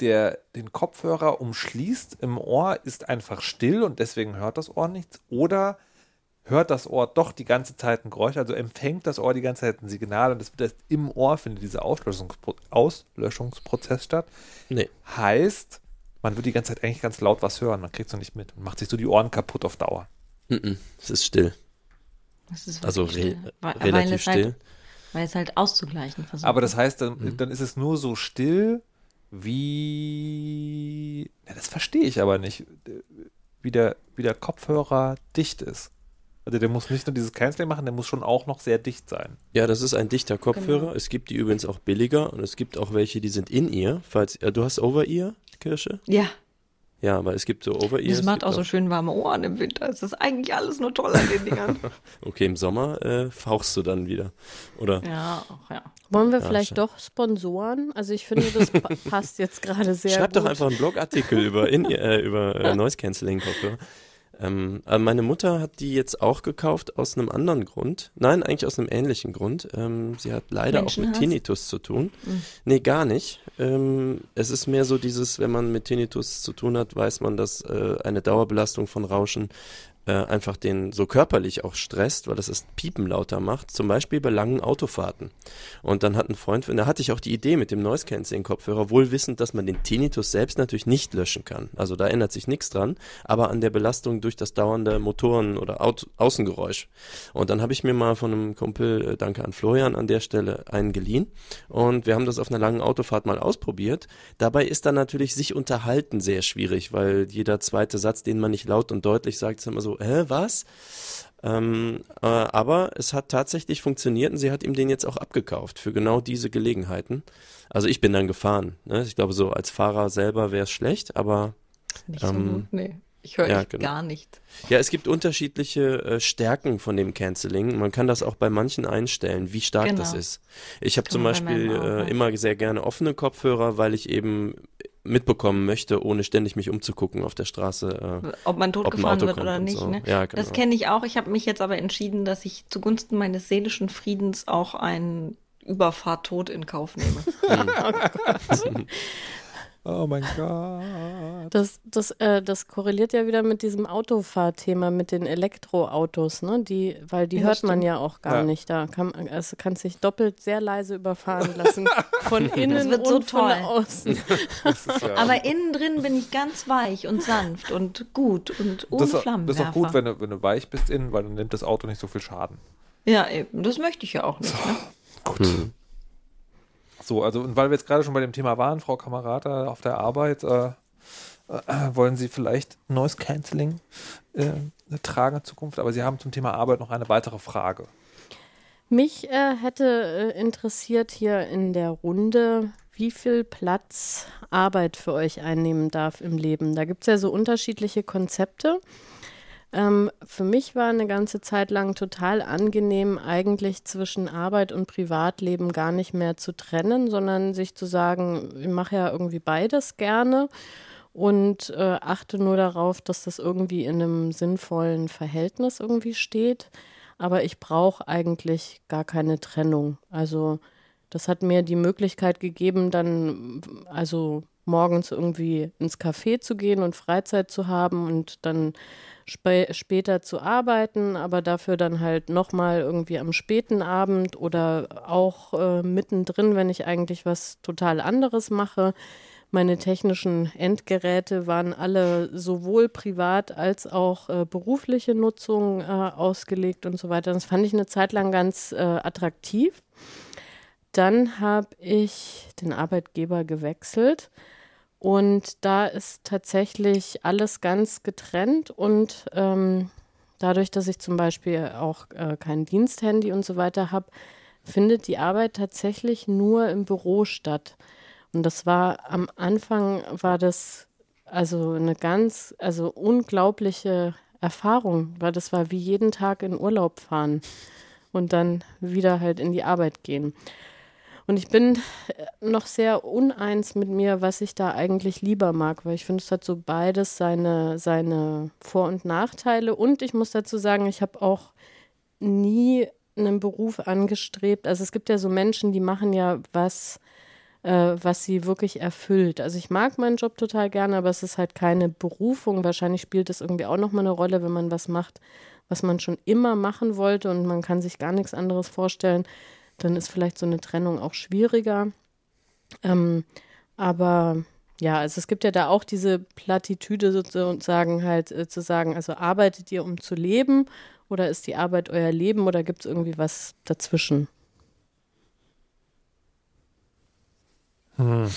der den Kopfhörer umschließt im Ohr, ist einfach still und deswegen hört das Ohr nichts? Oder hört das Ohr doch die ganze Zeit ein Geräusch, also empfängt das Ohr die ganze Zeit ein Signal und es wird erst im Ohr findet dieser Auslöschungspro Auslöschungsprozess statt? Nee, Heißt, man wird die ganze Zeit eigentlich ganz laut was hören, man kriegt es noch nicht mit und macht sich so die Ohren kaputt auf Dauer. mhm, es ist still. Das ist Also wirklich re still. Weil- weil relativ es still. Halt, weil es halt auszugleichen versucht. Aber das heißt, dann, Mhm. dann ist es nur so still, wie. Ja, das verstehe ich aber nicht. Wie der, wie der Kopfhörer dicht ist. Also der muss nicht nur dieses Canceling machen, der muss schon auch noch sehr dicht sein. Ja, das ist ein dichter Kopfhörer. Genau. Es gibt die übrigens auch billiger und es gibt auch welche, die sind in ear. Falls äh, du hast Over-Ear, Kirsche? ja, Ja, aber es gibt so Over-Ear. das es macht gibt auch so schön warme Ohren im Winter. Es ist eigentlich alles nur toll an den Dingern. Okay, im Sommer äh, fauchst du dann wieder. Oder? ja, auch ja. Wollen wir Ja, vielleicht schön. doch Sponsoren? Also ich finde, das pa passt jetzt gerade sehr Schreib gut. doch einfach einen Blogartikel über, in, äh, über äh, Noise Cancelling Kopfhörer. Ähm, aber meine Mutter hat die jetzt auch gekauft aus einem anderen Grund. Nein, eigentlich aus einem ähnlichen Grund. Ähm, sie hat leider auch mit? Tinnitus zu tun. Nee, gar nicht. Ähm, es ist mehr so dieses, wenn man mit Tinnitus zu tun hat, weiß man, dass äh, eine Dauerbelastung von Rauschen äh, einfach den so körperlich auch stresst, weil das das Piepen lauter macht, zum Beispiel bei langen Autofahrten. Und dann hat ein Freund, da hatte ich auch die Idee mit dem Noise Cancelling Kopfhörer, wohl wissend, dass man den Tinnitus selbst natürlich nicht löschen kann. Also da ändert sich nichts dran, aber an der Belastung durch das dauernde Motoren- oder Au Außengeräusch. Und dann habe ich mir mal von einem Kumpel, äh, danke an Florian an der Stelle, einen geliehen. Und wir haben das auf einer langen Autofahrt mal ausprobiert. Dabei ist dann natürlich sich unterhalten sehr schwierig, weil jeder zweite Satz, den man nicht laut und deutlich sagt, ist immer so, hä, was? Ähm, äh, aber es hat tatsächlich funktioniert und sie hat ihm den jetzt auch abgekauft für genau diese Gelegenheiten. Also ich bin dann gefahren. Ne? Ich glaube, so als Fahrer selber wäre es schlecht, aber Nicht so Ähm, gut. Nee, ich höre ja, genau. gar nichts. ja, es gibt unterschiedliche äh, Stärken von dem Canceling. Man kann das auch bei manchen einstellen, wie stark Genau. das ist. Ich habe zum Beispiel äh, immer sehr gerne offene Kopfhörer, weil ich eben mitbekommen möchte, ohne ständig mich umzugucken auf der Straße. Äh, Ob man totgefahren wird oder nicht. so. Ne? Ja, genau. Das kenne ich auch. Ich habe mich jetzt aber entschieden, dass ich zugunsten meines seelischen Friedens auch einen Überfahrtod in Kauf nehme. Oh mein Gott. Das, das, äh, das korreliert ja wieder mit diesem Autofahrthema, mit den Elektroautos, ne? Die, weil die Ja, hört man ja auch gar Ja. nicht. Da kann man, also kann sich doppelt sehr leise überfahren lassen. Von innen wird so und von toll. außen. Ja, aber innen drin bin ich ganz weich und sanft und gut und ohne das, ist- Flammenwerfer. das ist auch gut, wenn du, wenn du weich bist innen, weil dann nimmt das Auto nicht so viel Schaden. ja, eben. Das möchte ich ja auch nicht. Ne? Gut. So, also und weil wir jetzt gerade schon bei dem Thema waren, Frau Kamerata auf der Arbeit, äh, äh, wollen Sie vielleicht Noise Cancelling äh, tragen in Zukunft, aber Sie haben zum Thema Arbeit noch eine weitere Frage. Mich äh, hätte äh, interessiert hier in der Runde, wie viel Platz Arbeit für euch einnehmen darf im Leben. Da gibt es ja so unterschiedliche Konzepte. Ähm, für mich war eine ganze Zeit lang total angenehm, eigentlich zwischen Arbeit und Privatleben gar nicht mehr zu trennen, sondern sich zu sagen, ich mache ja irgendwie beides gerne. und äh, achte nur darauf, dass das irgendwie in einem sinnvollen Verhältnis irgendwie steht. Aber ich brauche eigentlich gar keine Trennung. Also das hat mir die Möglichkeit gegeben, dann also morgens irgendwie ins Café zu gehen und Freizeit zu haben und dann sp später zu arbeiten, aber dafür dann halt nochmal irgendwie am späten Abend oder auch äh, mittendrin, wenn ich eigentlich was total anderes mache. Meine technischen Endgeräte waren alle sowohl privat als auch äh, berufliche Nutzung äh, ausgelegt und so weiter. Das fand ich eine Zeit lang ganz äh, attraktiv. Dann habe ich den Arbeitgeber gewechselt und da ist tatsächlich alles ganz getrennt und ähm, dadurch, dass ich zum Beispiel auch äh, kein Diensthandy und so weiter habe, findet die Arbeit tatsächlich nur im Büro statt. Und das war am Anfang war das also eine ganz, also unglaubliche Erfahrung, weil das war wie jeden Tag in Urlaub fahren und dann wieder halt in die Arbeit gehen. Und ich bin äh, noch sehr uneins mit mir, was ich da eigentlich lieber mag, weil ich finde, es hat so beides seine, seine Vor- und Nachteile. Und ich muss dazu sagen, ich habe auch nie einen Beruf angestrebt. Also es gibt ja so Menschen, die machen ja was, äh, was sie wirklich erfüllt. Also ich mag meinen Job total gerne, aber es ist halt keine Berufung. Wahrscheinlich spielt es irgendwie auch nochmal eine Rolle, wenn man was macht, was man schon immer machen wollte und man kann sich gar nichts anderes vorstellen dann ist vielleicht so eine Trennung auch schwieriger. Ähm, aber ja, also es gibt ja da auch diese Plattitüde sozusagen halt äh, zu sagen, also arbeitet ihr, um zu leben oder ist die Arbeit euer Leben oder gibt es irgendwie was dazwischen? Hm.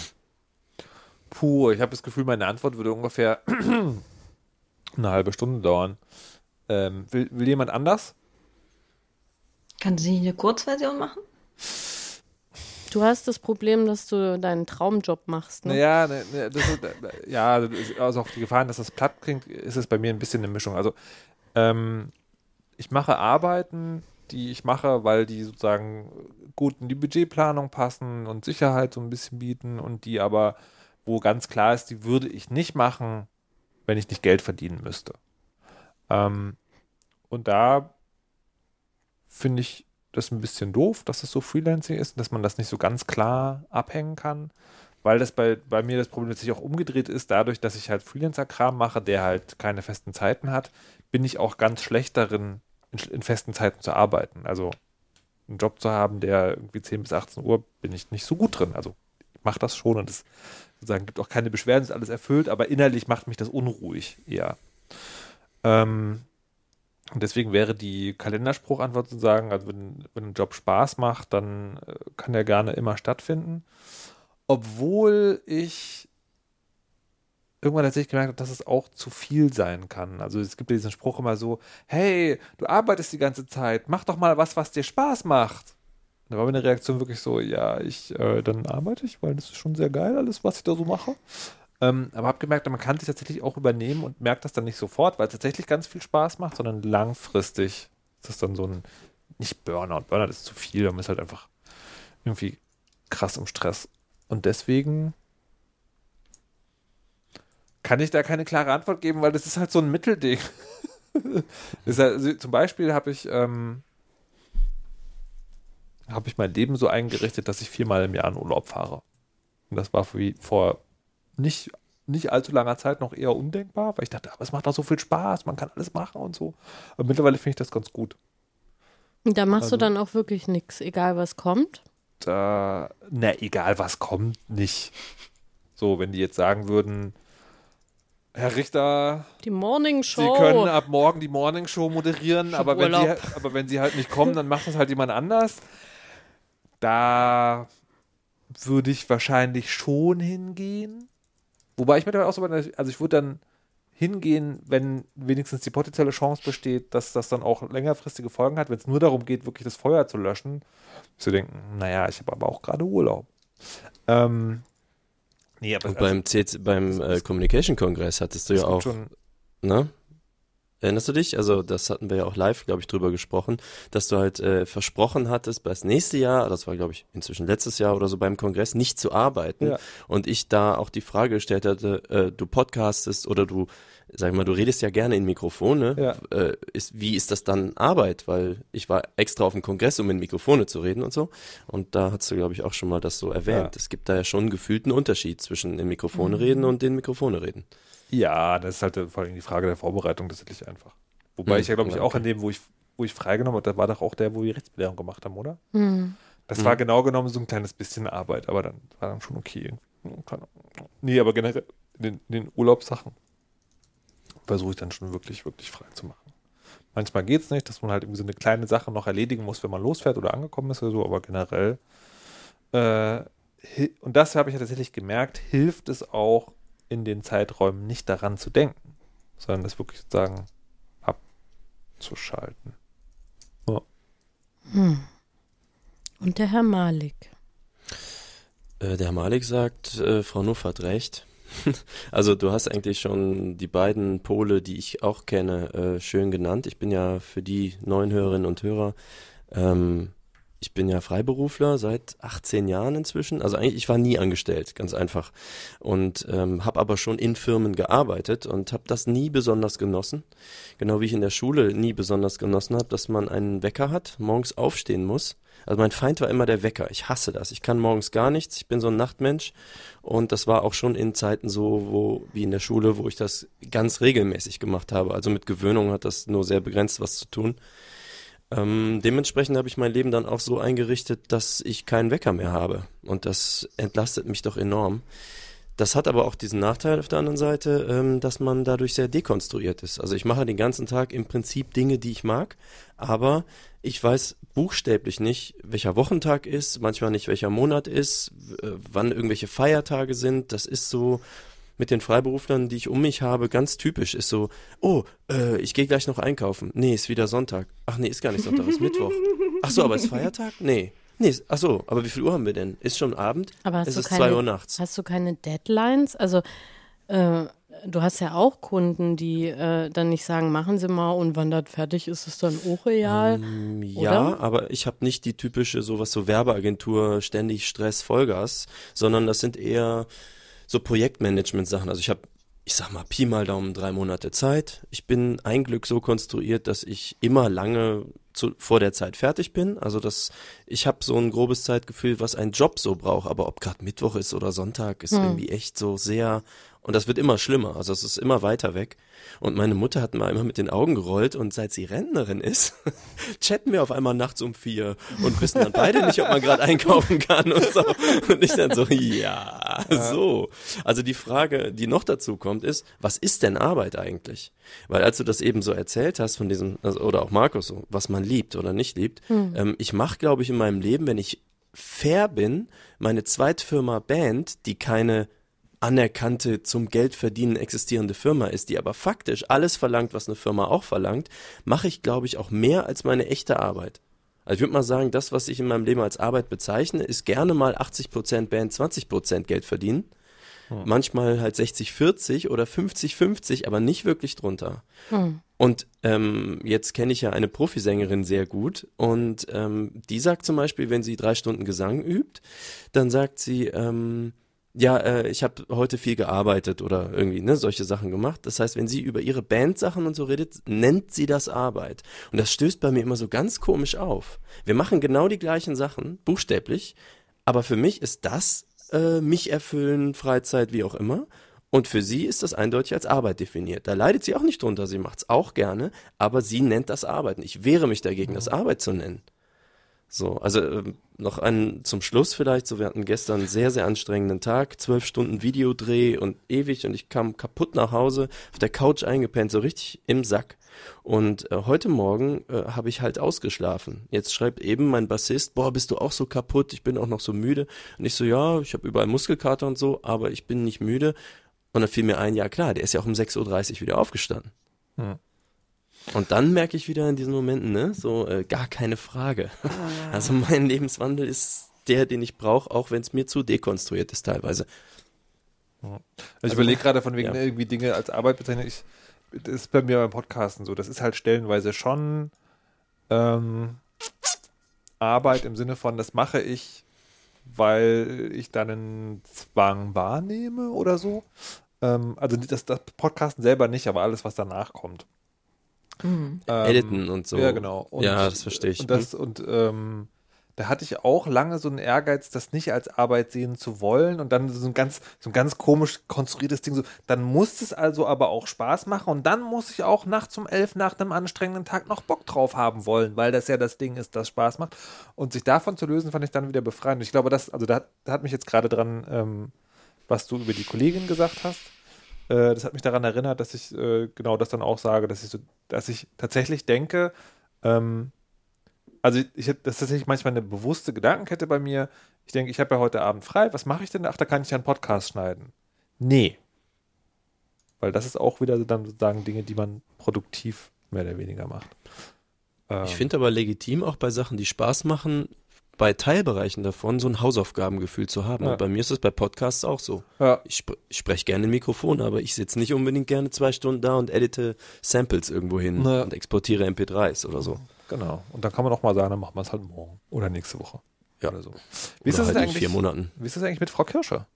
Puh, ich habe das Gefühl, meine Antwort würde ungefähr eine halbe Stunde dauern. Ähm, will, will jemand anders? Kann sie eine Kurzversion machen? Du hast das Problem, dass du deinen Traumjob machst, ne? Ja, ne, ne, das ist, ja, also auf die Gefahren, dass das platt klingt, ist es bei mir ein bisschen eine Mischung. Also ähm, ich mache Arbeiten, die ich mache, weil die sozusagen gut in die Budgetplanung passen und Sicherheit so ein bisschen bieten und die aber, wo ganz klar ist, die würde ich nicht machen, wenn ich nicht Geld verdienen müsste. Ähm, und da finde ich das ein bisschen doof, dass es so Freelancing ist, dass man das nicht so ganz klar abhängen kann, weil das bei, bei mir das Problem sich auch umgedreht ist, dadurch, dass ich halt Freelancer-Kram mache, der halt keine festen Zeiten hat, bin ich auch ganz schlecht darin, in, in festen Zeiten zu arbeiten. Also einen Job zu haben, der irgendwie 10 bis 18 Uhr, bin ich nicht so gut drin. Also ich mache das schon und es sozusagen gibt auch keine Beschwerden, ist alles erfüllt, aber innerlich macht mich das unruhig eher. Ähm, und deswegen wäre die Kalenderspruchantwort zu sagen, also wenn, wenn ein Job Spaß macht, dann äh, kann der gerne immer stattfinden. Obwohl ich irgendwann tatsächlich gemerkt habe, dass es auch zu viel sein kann. Also es gibt ja diesen Spruch immer so, hey, du arbeitest die ganze Zeit, mach doch mal was, was dir Spaß macht. Da war meine Reaktion wirklich so, ja, ich, äh, dann arbeite ich, weil das ist schon sehr geil, alles, was ich da so mache. Ähm, aber habe gemerkt, man kann sich tatsächlich auch übernehmen und merkt das dann nicht sofort, weil es tatsächlich ganz viel Spaß macht, sondern langfristig ist das dann so ein, nicht Burnout, Burnout ist zu viel, man ist halt einfach irgendwie krass im Stress. Und deswegen kann ich da keine klare Antwort geben, weil das ist halt so ein Mittelding. halt, also zum Beispiel habe ich, ähm, habe ich mein Leben so eingerichtet, dass ich viermal im Jahr in Urlaub fahre. Und das war vor nicht, nicht allzu langer Zeit noch eher undenkbar, weil ich dachte, aber es macht doch so viel Spaß, man kann alles machen und so. Aber mittlerweile finde ich das ganz gut. Da machst also, du dann auch wirklich nichts, egal was kommt? Da, na, egal was kommt, nicht. So, wenn die jetzt sagen würden, Herr Richter, die Morning Show. Sie können ab morgen die Morning Show moderieren, aber wenn, Sie, aber wenn Sie halt nicht kommen, dann macht das halt jemand anders. Da würde ich wahrscheinlich schon hingehen. Wobei ich mittlerweile auch so, also ich würde dann hingehen, wenn wenigstens die potenzielle Chance besteht, dass das dann auch längerfristige Folgen hat, wenn es nur darum geht, wirklich das Feuer zu löschen, zu denken, naja, ich habe aber auch gerade Urlaub. Ähm, nee, aber Und beim, also, beim äh, Communication Kongress hattest du ja auch, schon, ne? Erinnerst du dich? Also das hatten wir ja auch live, glaube ich, drüber gesprochen, dass du halt äh, versprochen hattest, das nächste Jahr, das war, glaube ich, inzwischen letztes Jahr oder so beim Kongress, nicht zu arbeiten. Ja. Und ich da auch die Frage gestellt hatte, äh, du podcastest oder du, sag mal, du redest ja gerne in Mikrofone. Ja. Äh, ist, wie ist das dann Arbeit? Weil ich war extra auf dem Kongress, um in Mikrofone zu reden und so. Und da hast du, glaube ich, auch schon mal das so erwähnt. Ja. Es gibt da ja schon einen gefühlten Unterschied zwischen in Mikrofone reden und in Mikrofone reden. Ja, das ist halt äh, vor allem die Frage der Vorbereitung tatsächlich einfach. Wobei Hm, ich ja, glaube ich, ja, auch okay. in dem, wo ich, wo ich freigenommen habe, da war doch auch der, wo wir Rechtsbelehrung gemacht haben, oder? Hm. Das Mhm. war genau genommen so ein kleines bisschen Arbeit, aber dann war dann schon okay. Nee, aber generell in den, in den Urlaubssachen versuche ich dann schon wirklich, wirklich frei zu machen. Manchmal geht es nicht, dass man halt irgendwie so eine kleine Sache noch erledigen muss, wenn man losfährt oder angekommen ist oder so, aber generell. Äh, und das habe ich ja tatsächlich gemerkt, hilft es auch in den Zeiträumen nicht daran zu denken, sondern das wirklich sozusagen abzuschalten. Und der Herr Malik. Äh, der Malik sagt, äh, Frau Nuff hat recht. also du hast eigentlich schon die beiden Pole, die ich auch kenne, äh, schön genannt. Ich bin ja für die neuen Hörerinnen und Hörer, ähm, ich bin ja Freiberufler seit 18 Jahren inzwischen. Also eigentlich, ich war nie angestellt, ganz einfach. Und ähm, habe aber schon in Firmen gearbeitet und habe das nie besonders genossen. Genau wie ich in der Schule nie besonders genossen habe, dass man einen Wecker hat, morgens aufstehen muss. Also mein Feind war immer der Wecker. Ich hasse das. Ich kann morgens gar nichts. Ich bin so ein Nachtmensch. Und das war auch schon in Zeiten so, wo, wie in der Schule, wo ich das ganz regelmäßig gemacht habe. Also mit Gewöhnung hat das nur sehr begrenzt was zu tun. Ähm, dementsprechend habe ich mein Leben dann auch so eingerichtet, dass ich keinen Wecker mehr habe. Und das entlastet mich doch enorm. Das hat aber auch diesen Nachteil auf der anderen Seite, ähm, dass man dadurch sehr dekonstruiert ist. Also ich mache den ganzen Tag im Prinzip Dinge, die ich mag, aber ich weiß buchstäblich nicht, welcher Wochentag ist, manchmal nicht, welcher Monat ist, äh, wann irgendwelche Feiertage sind. Das ist so mit den Freiberuflern, die ich um mich habe, ganz typisch. Ist so, oh, äh, ich gehe gleich noch einkaufen. Nee, ist wieder Sonntag. Ach nee, ist gar nicht Sonntag, ist Mittwoch. Ach so, aber ist Feiertag? Nee. Nee, ach so, aber wie viel Uhr haben wir denn? Ist schon Abend? Aber hast es du ist keine, zwei Uhr nachts. Hast du keine Deadlines? Also äh, du hast ja auch Kunden, die äh, dann nicht sagen, machen Sie mal und wann das fertig ist, ist dann auch real. Ähm, Ja, aber ich habe nicht die typische sowas so Werbeagentur, ständig Stress, Vollgas, sondern das sind eher so Projektmanagement-Sachen. Also ich habe, ich sag mal, Pi mal Daumen drei Monate Zeit. Ich bin ein Glück so konstruiert, dass ich immer lange zu, vor der Zeit fertig bin. Also das, ich habe so ein grobes Zeitgefühl, was ein Job so braucht. Aber ob gerade Mittwoch ist oder Sonntag, ist irgendwie echt so sehr und das wird immer schlimmer, also es ist immer weiter weg. Und meine Mutter hat mal immer mit den Augen gerollt und seit sie Rentnerin ist, chatten wir auf einmal nachts um vier und wissen dann beide nicht, ob man gerade einkaufen kann und so. Und ich dann so, ja, so. Also die Frage, die noch dazu kommt, ist, was ist denn Arbeit eigentlich? Weil als du das eben so erzählt hast von diesem, also, oder auch Markus, so, was man liebt oder nicht liebt, ähm, ich mache, glaube ich, in meinem Leben, wenn ich fair bin, meine Zweitfirma Band, die keine anerkannte, zum Geld verdienen existierende Firma ist, die aber faktisch alles verlangt, was eine Firma auch verlangt, mache ich, glaube ich, auch mehr als meine echte Arbeit. Also ich würde mal sagen, das, was ich in meinem Leben als Arbeit bezeichne, ist gerne mal 80% Band, 20% Geld verdienen. Manchmal halt 60-40 oder 50-50, aber nicht wirklich drunter. Und ähm, jetzt kenne ich ja eine Profisängerin sehr gut und ähm, die sagt zum Beispiel, wenn sie drei Stunden Gesang übt, dann sagt sie, ähm, ja, äh, ich habe heute viel gearbeitet oder irgendwie ne, solche Sachen gemacht. Das heißt, wenn sie über ihre Bandsachen und so redet, nennt sie das Arbeit. Und das stößt bei mir immer so ganz komisch auf. Wir machen genau die gleichen Sachen, buchstäblich, aber für mich ist das äh, mich erfüllen, Freizeit, wie auch immer. Und für sie ist das eindeutig als Arbeit definiert. Da leidet sie auch nicht drunter, sie macht's auch gerne, aber sie nennt das Arbeiten. Ich wehre mich dagegen, das Arbeit zu nennen. So, also ähm, noch ein zum Schluss vielleicht, so wir hatten gestern einen sehr, sehr anstrengenden Tag, zwölf Stunden Videodreh und ewig und ich kam kaputt nach Hause, auf der Couch eingepennt, so richtig im Sack. Und äh, heute Morgen äh, habe ich halt ausgeschlafen. Jetzt schreibt eben mein Bassist, boah, bist du auch so kaputt, ich bin auch noch so müde. Und ich so, ja, ich habe überall Muskelkater und so, aber ich bin nicht müde. Und dann fiel mir ein, ja klar, der ist ja auch um 6.30 Uhr wieder aufgestanden. Hm. Und dann merke ich wieder in diesen Momenten, ne, so äh, gar keine Frage. Also mein Lebenswandel ist der, den ich brauche, auch wenn es mir zu dekonstruiert ist teilweise. Also ich überlege gerade von wegen ja. irgendwie Dinge als Arbeit bezeichnen. Ich, das ist bei mir beim Podcasten so. Das ist halt stellenweise schon ähm, Arbeit im Sinne von, das mache ich, weil ich dann einen Zwang wahrnehme oder so. Ähm, also das, das Podcasten selber nicht, aber alles, was danach kommt. Mhm. Ähm, Editen und so. Ja, genau. Und, Ja, das verstehe ich. Und, das, und ähm, da hatte ich auch lange so einen Ehrgeiz, das nicht als Arbeit sehen zu wollen. Und dann so ein ganz, so ein ganz komisch konstruiertes Ding. So, dann muss es also aber auch Spaß machen. Und dann muss ich auch nachts um elf nach einem anstrengenden Tag noch Bock drauf haben wollen, weil das ja das Ding ist, das Spaß macht. Und sich davon zu lösen, fand ich dann wieder befreiend. Und ich glaube, das, also da, da hat mich jetzt gerade dran, ähm, was du über die Kollegin gesagt hast. Äh, das hat mich daran erinnert, dass ich äh, genau das dann auch sage, dass ich so, dass ich tatsächlich denke, ähm, also ich habe das ist tatsächlich manchmal eine bewusste Gedankenkette bei mir. Ich denke, ich habe ja heute Abend frei, was mache ich denn? Ach, da kann ich ja einen Podcast schneiden. Nee. Weil das ist auch wieder dann sozusagen Dinge, die man produktiv mehr oder weniger macht. Ähm, Ich finde aber legitim, auch bei Sachen, die Spaß machen, bei Teilbereichen davon so ein Hausaufgabengefühl zu haben. Ja. Und bei mir ist das bei Podcasts auch so. ja, Ich, sp ich spreche gerne im Mikrofon, aber ich sitze nicht unbedingt gerne zwei Stunden da und edite Samples irgendwo hin Ja. und exportiere MP3s oder so. genau. Und dann kann man auch mal sagen, dann machen wir es halt morgen oder nächste Woche. Ja. Oder so. Wie ist Oder das halt in eigentlich? vier Monaten. Wie ist das eigentlich mit Frau Kirscher?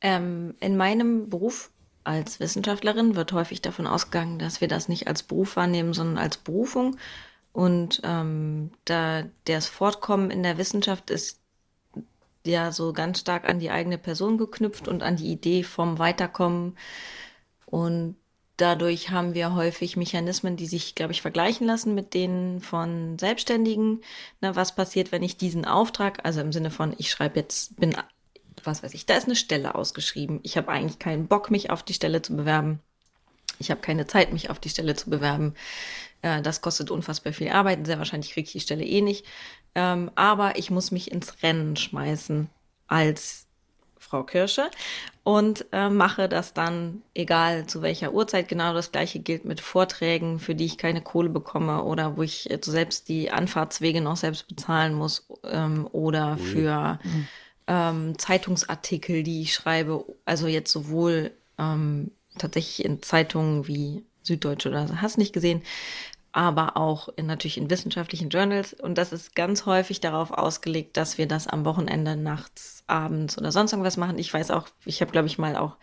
Ähm, in meinem Beruf als Wissenschaftlerin wird häufig davon ausgegangen, dass wir das nicht als Beruf wahrnehmen, sondern als Berufung. Und ähm, da das Fortkommen in der Wissenschaft ist ja so ganz stark an die eigene Person geknüpft und an die Idee vom Weiterkommen. Und dadurch haben wir häufig Mechanismen, die sich, glaube ich, vergleichen lassen mit denen von Selbstständigen. Na, was passiert, wenn ich diesen Auftrag, also im Sinne von, ich schreibe jetzt, bin, was weiß ich, da ist eine Stelle ausgeschrieben. Ich habe eigentlich keinen Bock, mich auf die Stelle zu bewerben. Ich habe keine Zeit, mich auf die Stelle zu bewerben. Äh, das kostet unfassbar viel Arbeit. Sehr wahrscheinlich kriege ich die Stelle eh nicht. Ähm, aber ich muss mich ins Rennen schmeißen als Frau Kirsche und äh, mache das dann, egal zu welcher Uhrzeit. Genau das gleiche gilt mit Vorträgen, für die ich keine Kohle bekomme oder wo ich äh, selbst die Anfahrtswege noch selbst bezahlen muss ähm, oder für ähm, Zeitungsartikel, die ich schreibe. Also jetzt sowohl ähm, tatsächlich in Zeitungen wie Süddeutsche oder hast nicht gesehen, aber auch in, natürlich in wissenschaftlichen Journals. Und das ist ganz häufig darauf ausgelegt, dass wir das am Wochenende, nachts, abends oder sonst irgendwas machen. Ich weiß auch, ich habe, glaube ich, mal auch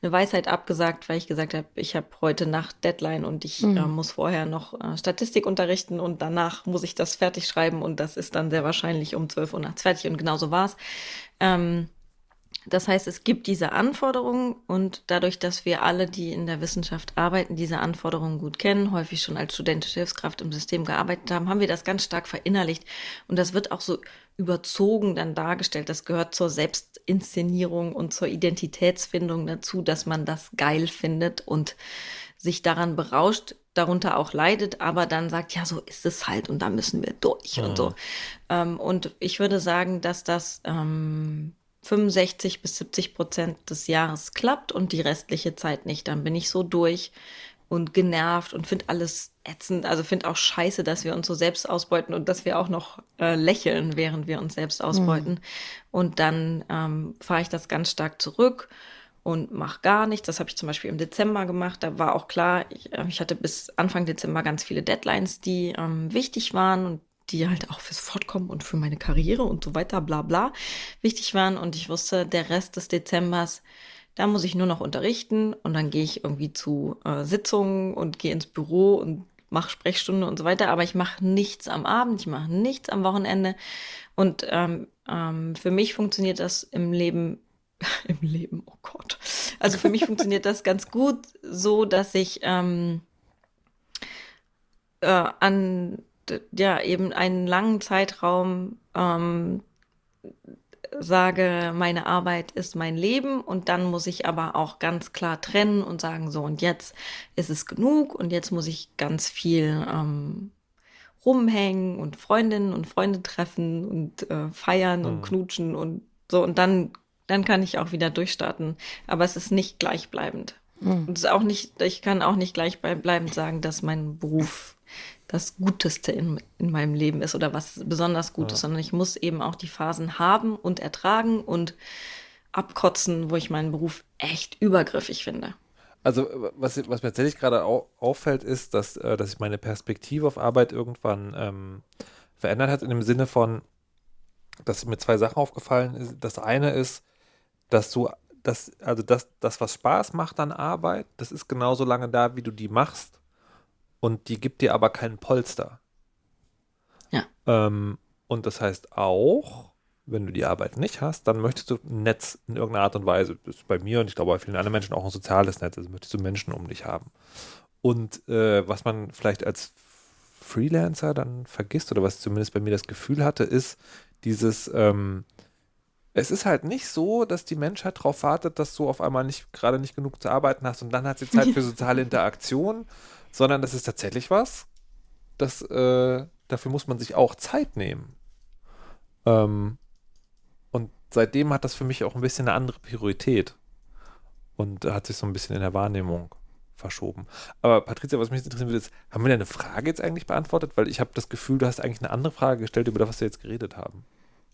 eine Weisheit abgesagt, weil ich gesagt habe, ich habe heute Nacht Deadline und ich äh, muss vorher noch äh, Statistik unterrichten und danach muss ich das fertig schreiben und das ist dann sehr wahrscheinlich um 12 Uhr nachts fertig und genau so war's. Ähm, das heißt, es gibt diese Anforderungen und dadurch, dass wir alle, die in der Wissenschaft arbeiten, diese Anforderungen gut kennen, häufig schon als studentische Hilfskraft im System gearbeitet haben, haben wir das ganz stark verinnerlicht und das wird auch so überzogen dann dargestellt. Das gehört zur Selbstinszenierung und zur Identitätsfindung dazu, dass man das geil findet und sich daran berauscht, darunter auch leidet, aber dann sagt, ja, so ist es halt und da müssen wir durch und so. Ähm, und ich würde sagen, dass das ähm, 65 bis 70 Prozent des Jahres klappt und die restliche Zeit nicht. Dann bin ich so durch und genervt und finde alles ätzend. Also finde auch scheiße, dass wir uns so selbst ausbeuten und dass wir auch noch äh, lächeln, während wir uns selbst ausbeuten. Und dann ähm, fahre ich das ganz stark zurück und mache gar nichts. Das habe ich zum Beispiel im Dezember gemacht. Da war auch klar, ich, äh, ich hatte bis Anfang Dezember ganz viele Deadlines, die ähm, wichtig waren und die halt auch fürs Fortkommen und für meine Karriere und so weiter, bla bla, wichtig waren. Und ich wusste, der Rest des Dezembers, da muss ich nur noch unterrichten und dann gehe ich irgendwie zu äh, Sitzungen und gehe ins Büro und mache Sprechstunde und so weiter. Aber ich mache nichts am Abend, ich mache nichts am Wochenende. Und ähm, ähm, für mich funktioniert das im Leben im Leben, oh Gott. Also für mich funktioniert das ganz gut so, dass ich ähm, äh, an ja eben einen langen Zeitraum ähm, sage, meine Arbeit ist mein Leben und dann muss ich aber auch ganz klar trennen und sagen, so und jetzt ist es genug und jetzt muss ich ganz viel ähm, rumhängen und Freundinnen und Freunde treffen und äh, feiern und Mhm. knutschen und so und dann dann kann ich auch wieder durchstarten. Aber es ist nicht gleichbleibend. Und es ist auch nicht, ich kann auch nicht gleichbleibend sagen, dass mein Beruf das Guteste in, in meinem Leben ist oder was besonders gut ist, sondern ich muss eben auch die Phasen haben und ertragen und abkotzen, wo ich meinen Beruf echt übergriffig finde. Also, was, was mir tatsächlich gerade au auffällt, ist, dass, äh, dass sich meine Perspektive auf Arbeit irgendwann ähm, verändert hat, in dem Sinne von, dass mir zwei Sachen aufgefallen ist. Das eine ist, dass du, das, also das, das, was Spaß macht an Arbeit, das ist genauso lange da, wie du die machst. Und die gibt dir aber keinen Polster. Ja. Ähm, und das heißt auch, wenn du die Arbeit nicht hast, dann möchtest du ein Netz in irgendeiner Art und Weise. Das ist bei mir und ich glaube bei vielen anderen Menschen auch ein soziales Netz. Also möchtest du Menschen um dich haben. Und äh, was man vielleicht als Freelancer dann vergisst oder was zumindest bei mir das Gefühl hatte, ist dieses, ähm, es ist halt nicht so, dass die Menschheit darauf wartet, dass du auf einmal nicht gerade nicht genug zu arbeiten hast und dann hat sie Zeit für soziale Interaktion, sondern das ist tatsächlich was, das, äh, dafür muss man sich auch Zeit nehmen. Ähm, und seitdem hat das für mich auch ein bisschen eine andere Priorität und hat sich so ein bisschen in der Wahrnehmung verschoben. Aber Patricia, was mich jetzt interessieren würde, ist, haben wir deine Frage jetzt eigentlich beantwortet? Weil ich habe das Gefühl, du hast eigentlich eine andere Frage gestellt, über das, was wir jetzt geredet haben.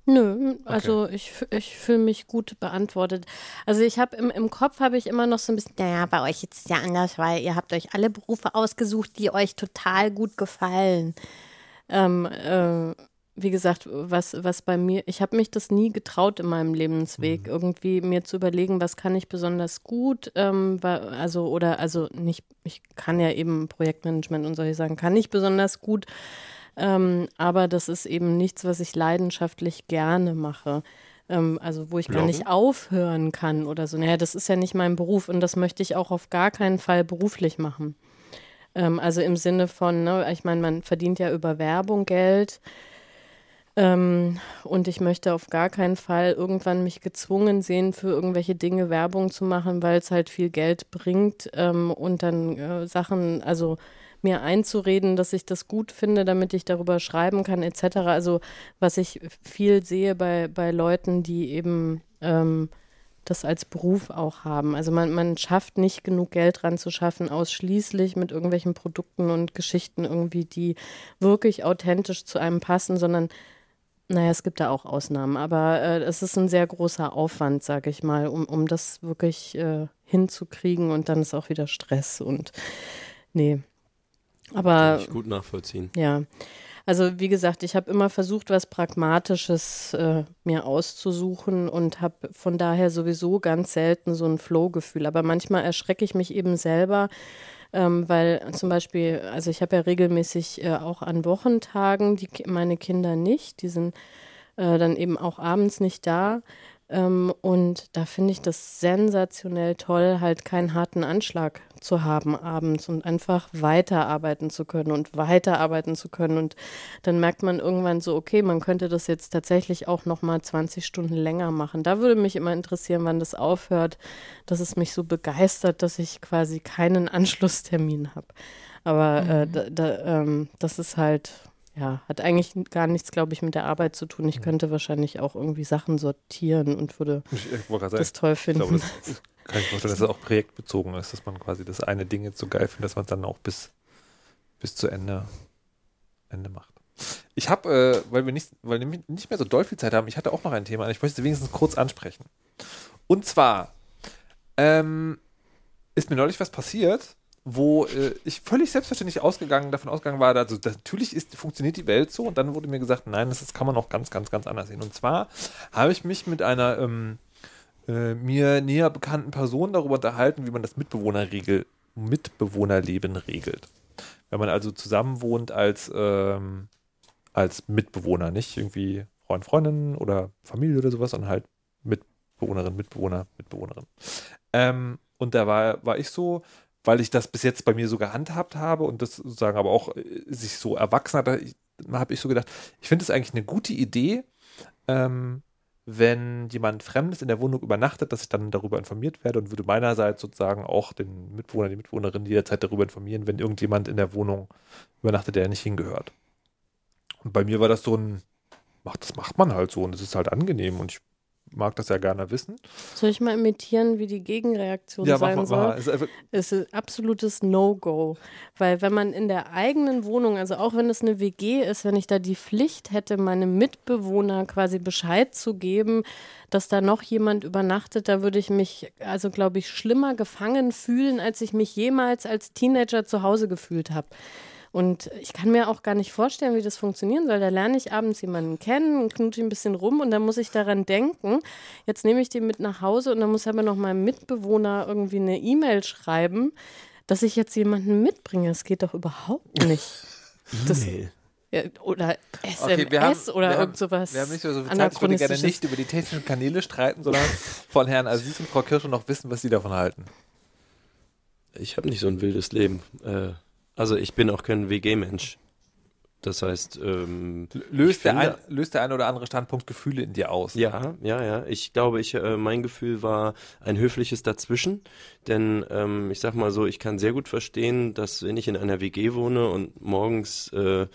Nö, also ich, ich fühle mich gut beantwortet. Also ich habe im, im Kopf habe ich immer noch so ein bisschen, naja, bei euch ist es ja anders, weil ihr habt euch alle Berufe ausgesucht, die euch total gut gefallen. Ähm, äh, wie gesagt, was, was bei mir, ich habe mich das nie getraut in meinem Lebensweg, mhm. irgendwie mir zu überlegen, was kann ich besonders gut, ähm, also oder also nicht, ich kann ja eben Projektmanagement und solche Sachen, kann ich besonders gut, ähm, aber das ist eben nichts, was ich leidenschaftlich gerne mache. Ähm, also wo ich Bloggen? gar nicht aufhören kann oder so. Naja, das ist ja nicht mein Beruf und das möchte ich auch auf gar keinen Fall beruflich machen. Ähm, also im Sinne von, ne, ich meine, man verdient ja über Werbung Geld. Ähm, und ich möchte auf gar keinen Fall irgendwann mich gezwungen sehen, für irgendwelche Dinge Werbung zu machen, weil es halt viel Geld bringt ähm, und dann äh, Sachen, also mir einzureden, dass ich das gut finde, damit ich darüber schreiben kann, etc. Also was ich viel sehe bei, bei Leuten, die eben ähm, das als Beruf auch haben. Also man, man schafft nicht genug Geld dran zu schaffen, ausschließlich mit irgendwelchen Produkten und Geschichten irgendwie, die wirklich authentisch zu einem passen, sondern naja, es gibt da auch Ausnahmen, aber äh, es ist ein sehr großer Aufwand, sage ich mal, um, um das wirklich äh, hinzukriegen und dann ist auch wieder Stress und nee. Aber. Kann ich gut nachvollziehen. Ja. Also wie gesagt, ich habe immer versucht, was Pragmatisches äh, mir auszusuchen und habe von daher sowieso ganz selten so ein Flow-Gefühl. Aber manchmal erschrecke ich mich eben selber, ähm, weil zum Beispiel, also ich habe ja regelmäßig äh, auch an Wochentagen die, meine Kinder nicht, die sind äh, dann eben auch abends nicht da. Ähm, und da finde ich das sensationell toll, halt keinen harten Anschlag zu haben abends und einfach weiterarbeiten zu können und weiterarbeiten zu können. Und dann merkt man irgendwann so, okay, man könnte das jetzt tatsächlich auch nochmal 20 Stunden länger machen. Da würde mich immer interessieren, wann das aufhört, dass es mich so begeistert, dass ich quasi keinen Anschlusstermin habe. Aber äh, mhm. äh, da, da, ähm, das ist halt ja, hat eigentlich gar nichts, glaube ich, mit der Arbeit zu tun. Ich könnte wahrscheinlich auch irgendwie Sachen sortieren und würde ich, ich das sagen, toll finden. Ich glaube, das kann ich vorstellen, dass es auch projektbezogen ist, dass man quasi das eine Ding jetzt so geil findet, dass man es dann auch bis, bis zu Ende, Ende macht. Ich habe, äh, weil wir nicht, weil wir nicht mehr so doll viel Zeit haben, ich hatte auch noch ein Thema, ich möchte wenigstens kurz ansprechen. Und zwar ähm, ist mir neulich was passiert, wo äh, ich völlig selbstverständlich ausgegangen, davon ausgegangen war, also natürlich ist, funktioniert die Welt so und dann wurde mir gesagt, nein, das, das kann man auch ganz, ganz, ganz anders sehen. Und zwar habe ich mich mit einer ähm, äh, mir näher bekannten Person darüber unterhalten, wie man das Mitbewohnerregel, Mitbewohnerleben regelt. Wenn man also zusammen wohnt als, ähm, als Mitbewohner, nicht irgendwie Freund, Freundin oder Familie oder sowas, sondern halt Mitbewohnerin, Mitbewohner, Mitbewohnerin. Ähm, und da war, war ich so, weil ich das bis jetzt bei mir so gehandhabt habe und das sozusagen aber auch äh, sich so erwachsen hat, habe ich so gedacht, ich finde es eigentlich eine gute Idee, ähm, wenn jemand Fremdes in der Wohnung übernachtet, dass ich dann darüber informiert werde und würde meinerseits sozusagen auch den Mitwohner, die Mitwohnerin jederzeit darüber informieren, wenn irgendjemand in der Wohnung übernachtet, der nicht hingehört. Und bei mir war das so ein, ach, das macht man halt so und das ist halt angenehm und ich mag das ja gerne wissen. Soll ich mal imitieren, wie die Gegenreaktion Ja, mach sein mal. soll? Mach mal. Es ist absolutes No-Go. Weil wenn man in der eigenen Wohnung, also auch wenn es eine WG ist, wenn ich da die Pflicht hätte, meinem Mitbewohner quasi Bescheid zu geben, dass da noch jemand übernachtet, da würde ich mich, also glaube ich, schlimmer gefangen fühlen, als ich mich jemals als Teenager zu Hause gefühlt habe. Und ich kann mir auch gar nicht vorstellen, wie das funktionieren soll. Da lerne ich abends jemanden kennen, knutsche ein bisschen rum und dann muss ich daran denken, jetzt nehme ich den mit nach Hause und dann muss aber noch meinem Mitbewohner irgendwie eine E-Mail schreiben, dass ich jetzt jemanden mitbringe. Das geht doch überhaupt nicht. Das, Nee. ja, oder SMS Okay, wir haben, oder wir irgend sowas. Wir haben nicht so viel Zeit. Ich würde gerne nicht über die technischen Kanäle streiten, sondern von Herrn Aziz und Frau Kirsche noch wissen, was sie davon halten. Ich habe nicht so ein wildes Leben. Äh, also ich bin auch kein WG-Mensch. Das heißt, ähm, Löst der, finde- ein, löst der ein oder andere Standpunkt Gefühle in dir aus? ja, ja, ja. Ich glaube, ich, äh, mein Gefühl war ein höfliches Dazwischen. Denn ähm, ich sag mal so, ich kann sehr gut verstehen, dass wenn ich in einer WG wohne und morgens äh,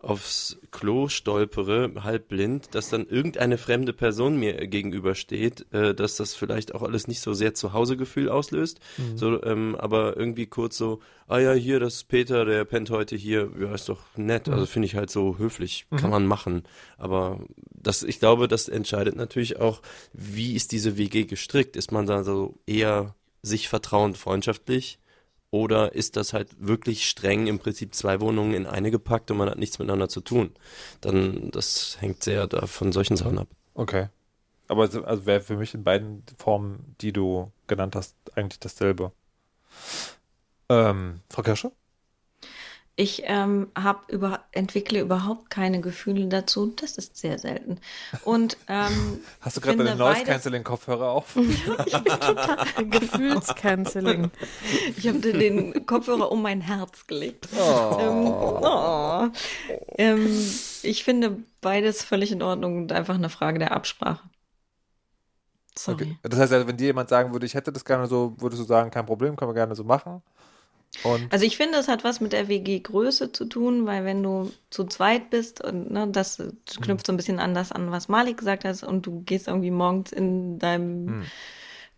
aufs Klo stolpere, halb blind, dass dann irgendeine fremde Person mir gegenübersteht, äh, dass das vielleicht auch alles nicht so sehr Zuhausegefühl auslöst. So, ähm, aber irgendwie kurz so, ah ja, hier, das ist Peter, der pennt heute hier, ja, ist doch nett. Also finde ich halt so höflich, kann man machen. Aber das, ich glaube, das entscheidet natürlich auch, wie ist diese WG gestrickt? Ist man da so eher sich vertrauend freundschaftlich? Oder ist das halt wirklich streng im Prinzip zwei Wohnungen in eine gepackt und man hat nichts miteinander zu tun? Dann, das hängt sehr da von solchen Sachen ab. Okay. Aber so- also wäre für mich in beiden Formen, die du genannt hast, eigentlich dasselbe. Ähm, Frau Kirsche? Ich ähm, hab über, entwickle überhaupt keine Gefühle dazu. Das ist sehr selten. Und ähm, Hast du gerade deine Noise Canceling Kopfhörer auf? Gefühlscanceling. Ich habe den Kopfhörer um mein Herz gelegt. Ähm, oh. ähm, ich finde beides völlig in Ordnung und einfach eine Frage der Absprache. Sorry. Okay. Das heißt, also, wenn dir jemand sagen würde, ich hätte das gerne so, würdest du sagen, kein Problem, können wir gerne so machen. Und Also ich finde, es hat was mit der WG-Größe zu tun, weil wenn du zu zweit bist und ne, das knüpft so ein bisschen an das an, was Malik gesagt hat, und du gehst irgendwie morgens in deinem Hm.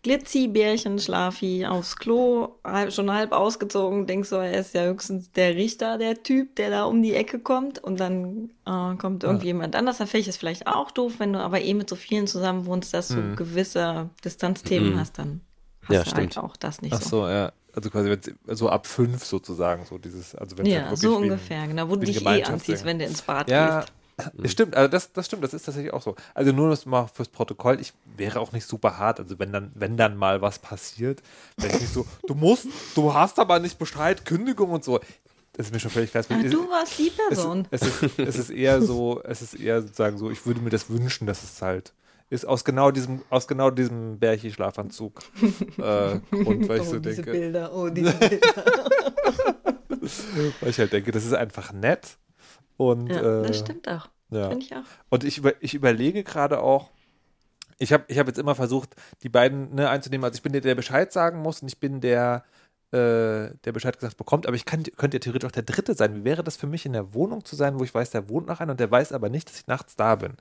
Glitzi-Bärchen Schlafi aufs Klo, halb, schon halb ausgezogen, denkst so, er ist ja höchstens der Richter, der Typ, der da um die Ecke kommt und dann äh, kommt irgendwie jemand anders. Da finde ich es vielleicht auch doof, wenn du aber eh mit so vielen zusammen wohnst, dass du gewisse Distanzthemen Mhm. hast, dann hast Ja, du stimmt. halt auch das nicht ach so, ja. Also quasi wenn's, so ab fünf sozusagen, so dieses, also wenn Ja, so ungefähr, genau, wo du dich eh anziehst, wenn du ins Bad Ja, gehst. das stimmt, also das, das stimmt, das ist tatsächlich auch so. Also nur das mal fürs Protokoll, ich wäre auch nicht super hart, also wenn dann, wenn dann mal was passiert, wäre ich nicht so, du musst, du hast aber nicht Bescheid, Kündigung und so. Das ist mir schon völlig klar. Ah, du warst die es, Person. es, ist, es ist eher so, es ist eher sozusagen so, ich würde mir das wünschen, dass es halt ist aus genau diesem, aus genau diesem Bärchi-Schlafanzug äh, Grund, weil ich so denke, Bilder, oh, diese Bilder. weil ich halt denke, das ist einfach nett und ja, äh, das stimmt auch. ja. Finde ich auch. Und ich, über, ich überlege gerade auch, ich habe ich hab jetzt immer versucht, die beiden ne, einzunehmen. Also ich bin der, der Bescheid sagen muss und ich bin der, äh, der Bescheid gesagt bekommt. Aber ich kann, könnte ja theoretisch auch der Dritte sein. Wie wäre das für mich, in der Wohnung zu sein, wo ich weiß, der wohnt noch einer und der weiß aber nicht, dass ich nachts da bin?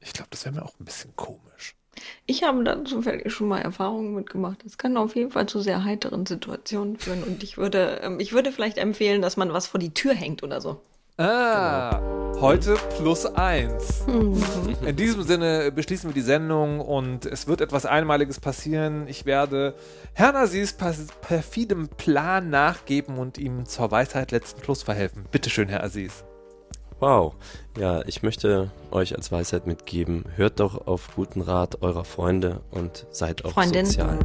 Ich glaube, das wäre mir auch ein bisschen komisch. Ich habe da zufällig schon mal Erfahrungen mitgemacht. Das kann auf jeden Fall zu sehr heiteren Situationen führen. Und ich würde, ähm, ich würde vielleicht empfehlen, dass man was vor die Tür hängt oder so. Ah, heute plus eins. In diesem Sinne beschließen wir die Sendung und es wird etwas Einmaliges passieren. Ich werde Herrn Aziz perfidem Plan nachgeben und ihm zur Weisheit letzten Schluss verhelfen. Bitte schön, Herr Aziz. Wow. Ja, ich möchte euch als Weisheit mitgeben, hört doch auf guten Rat eurer Freunde und seid auch Freundin. sozial.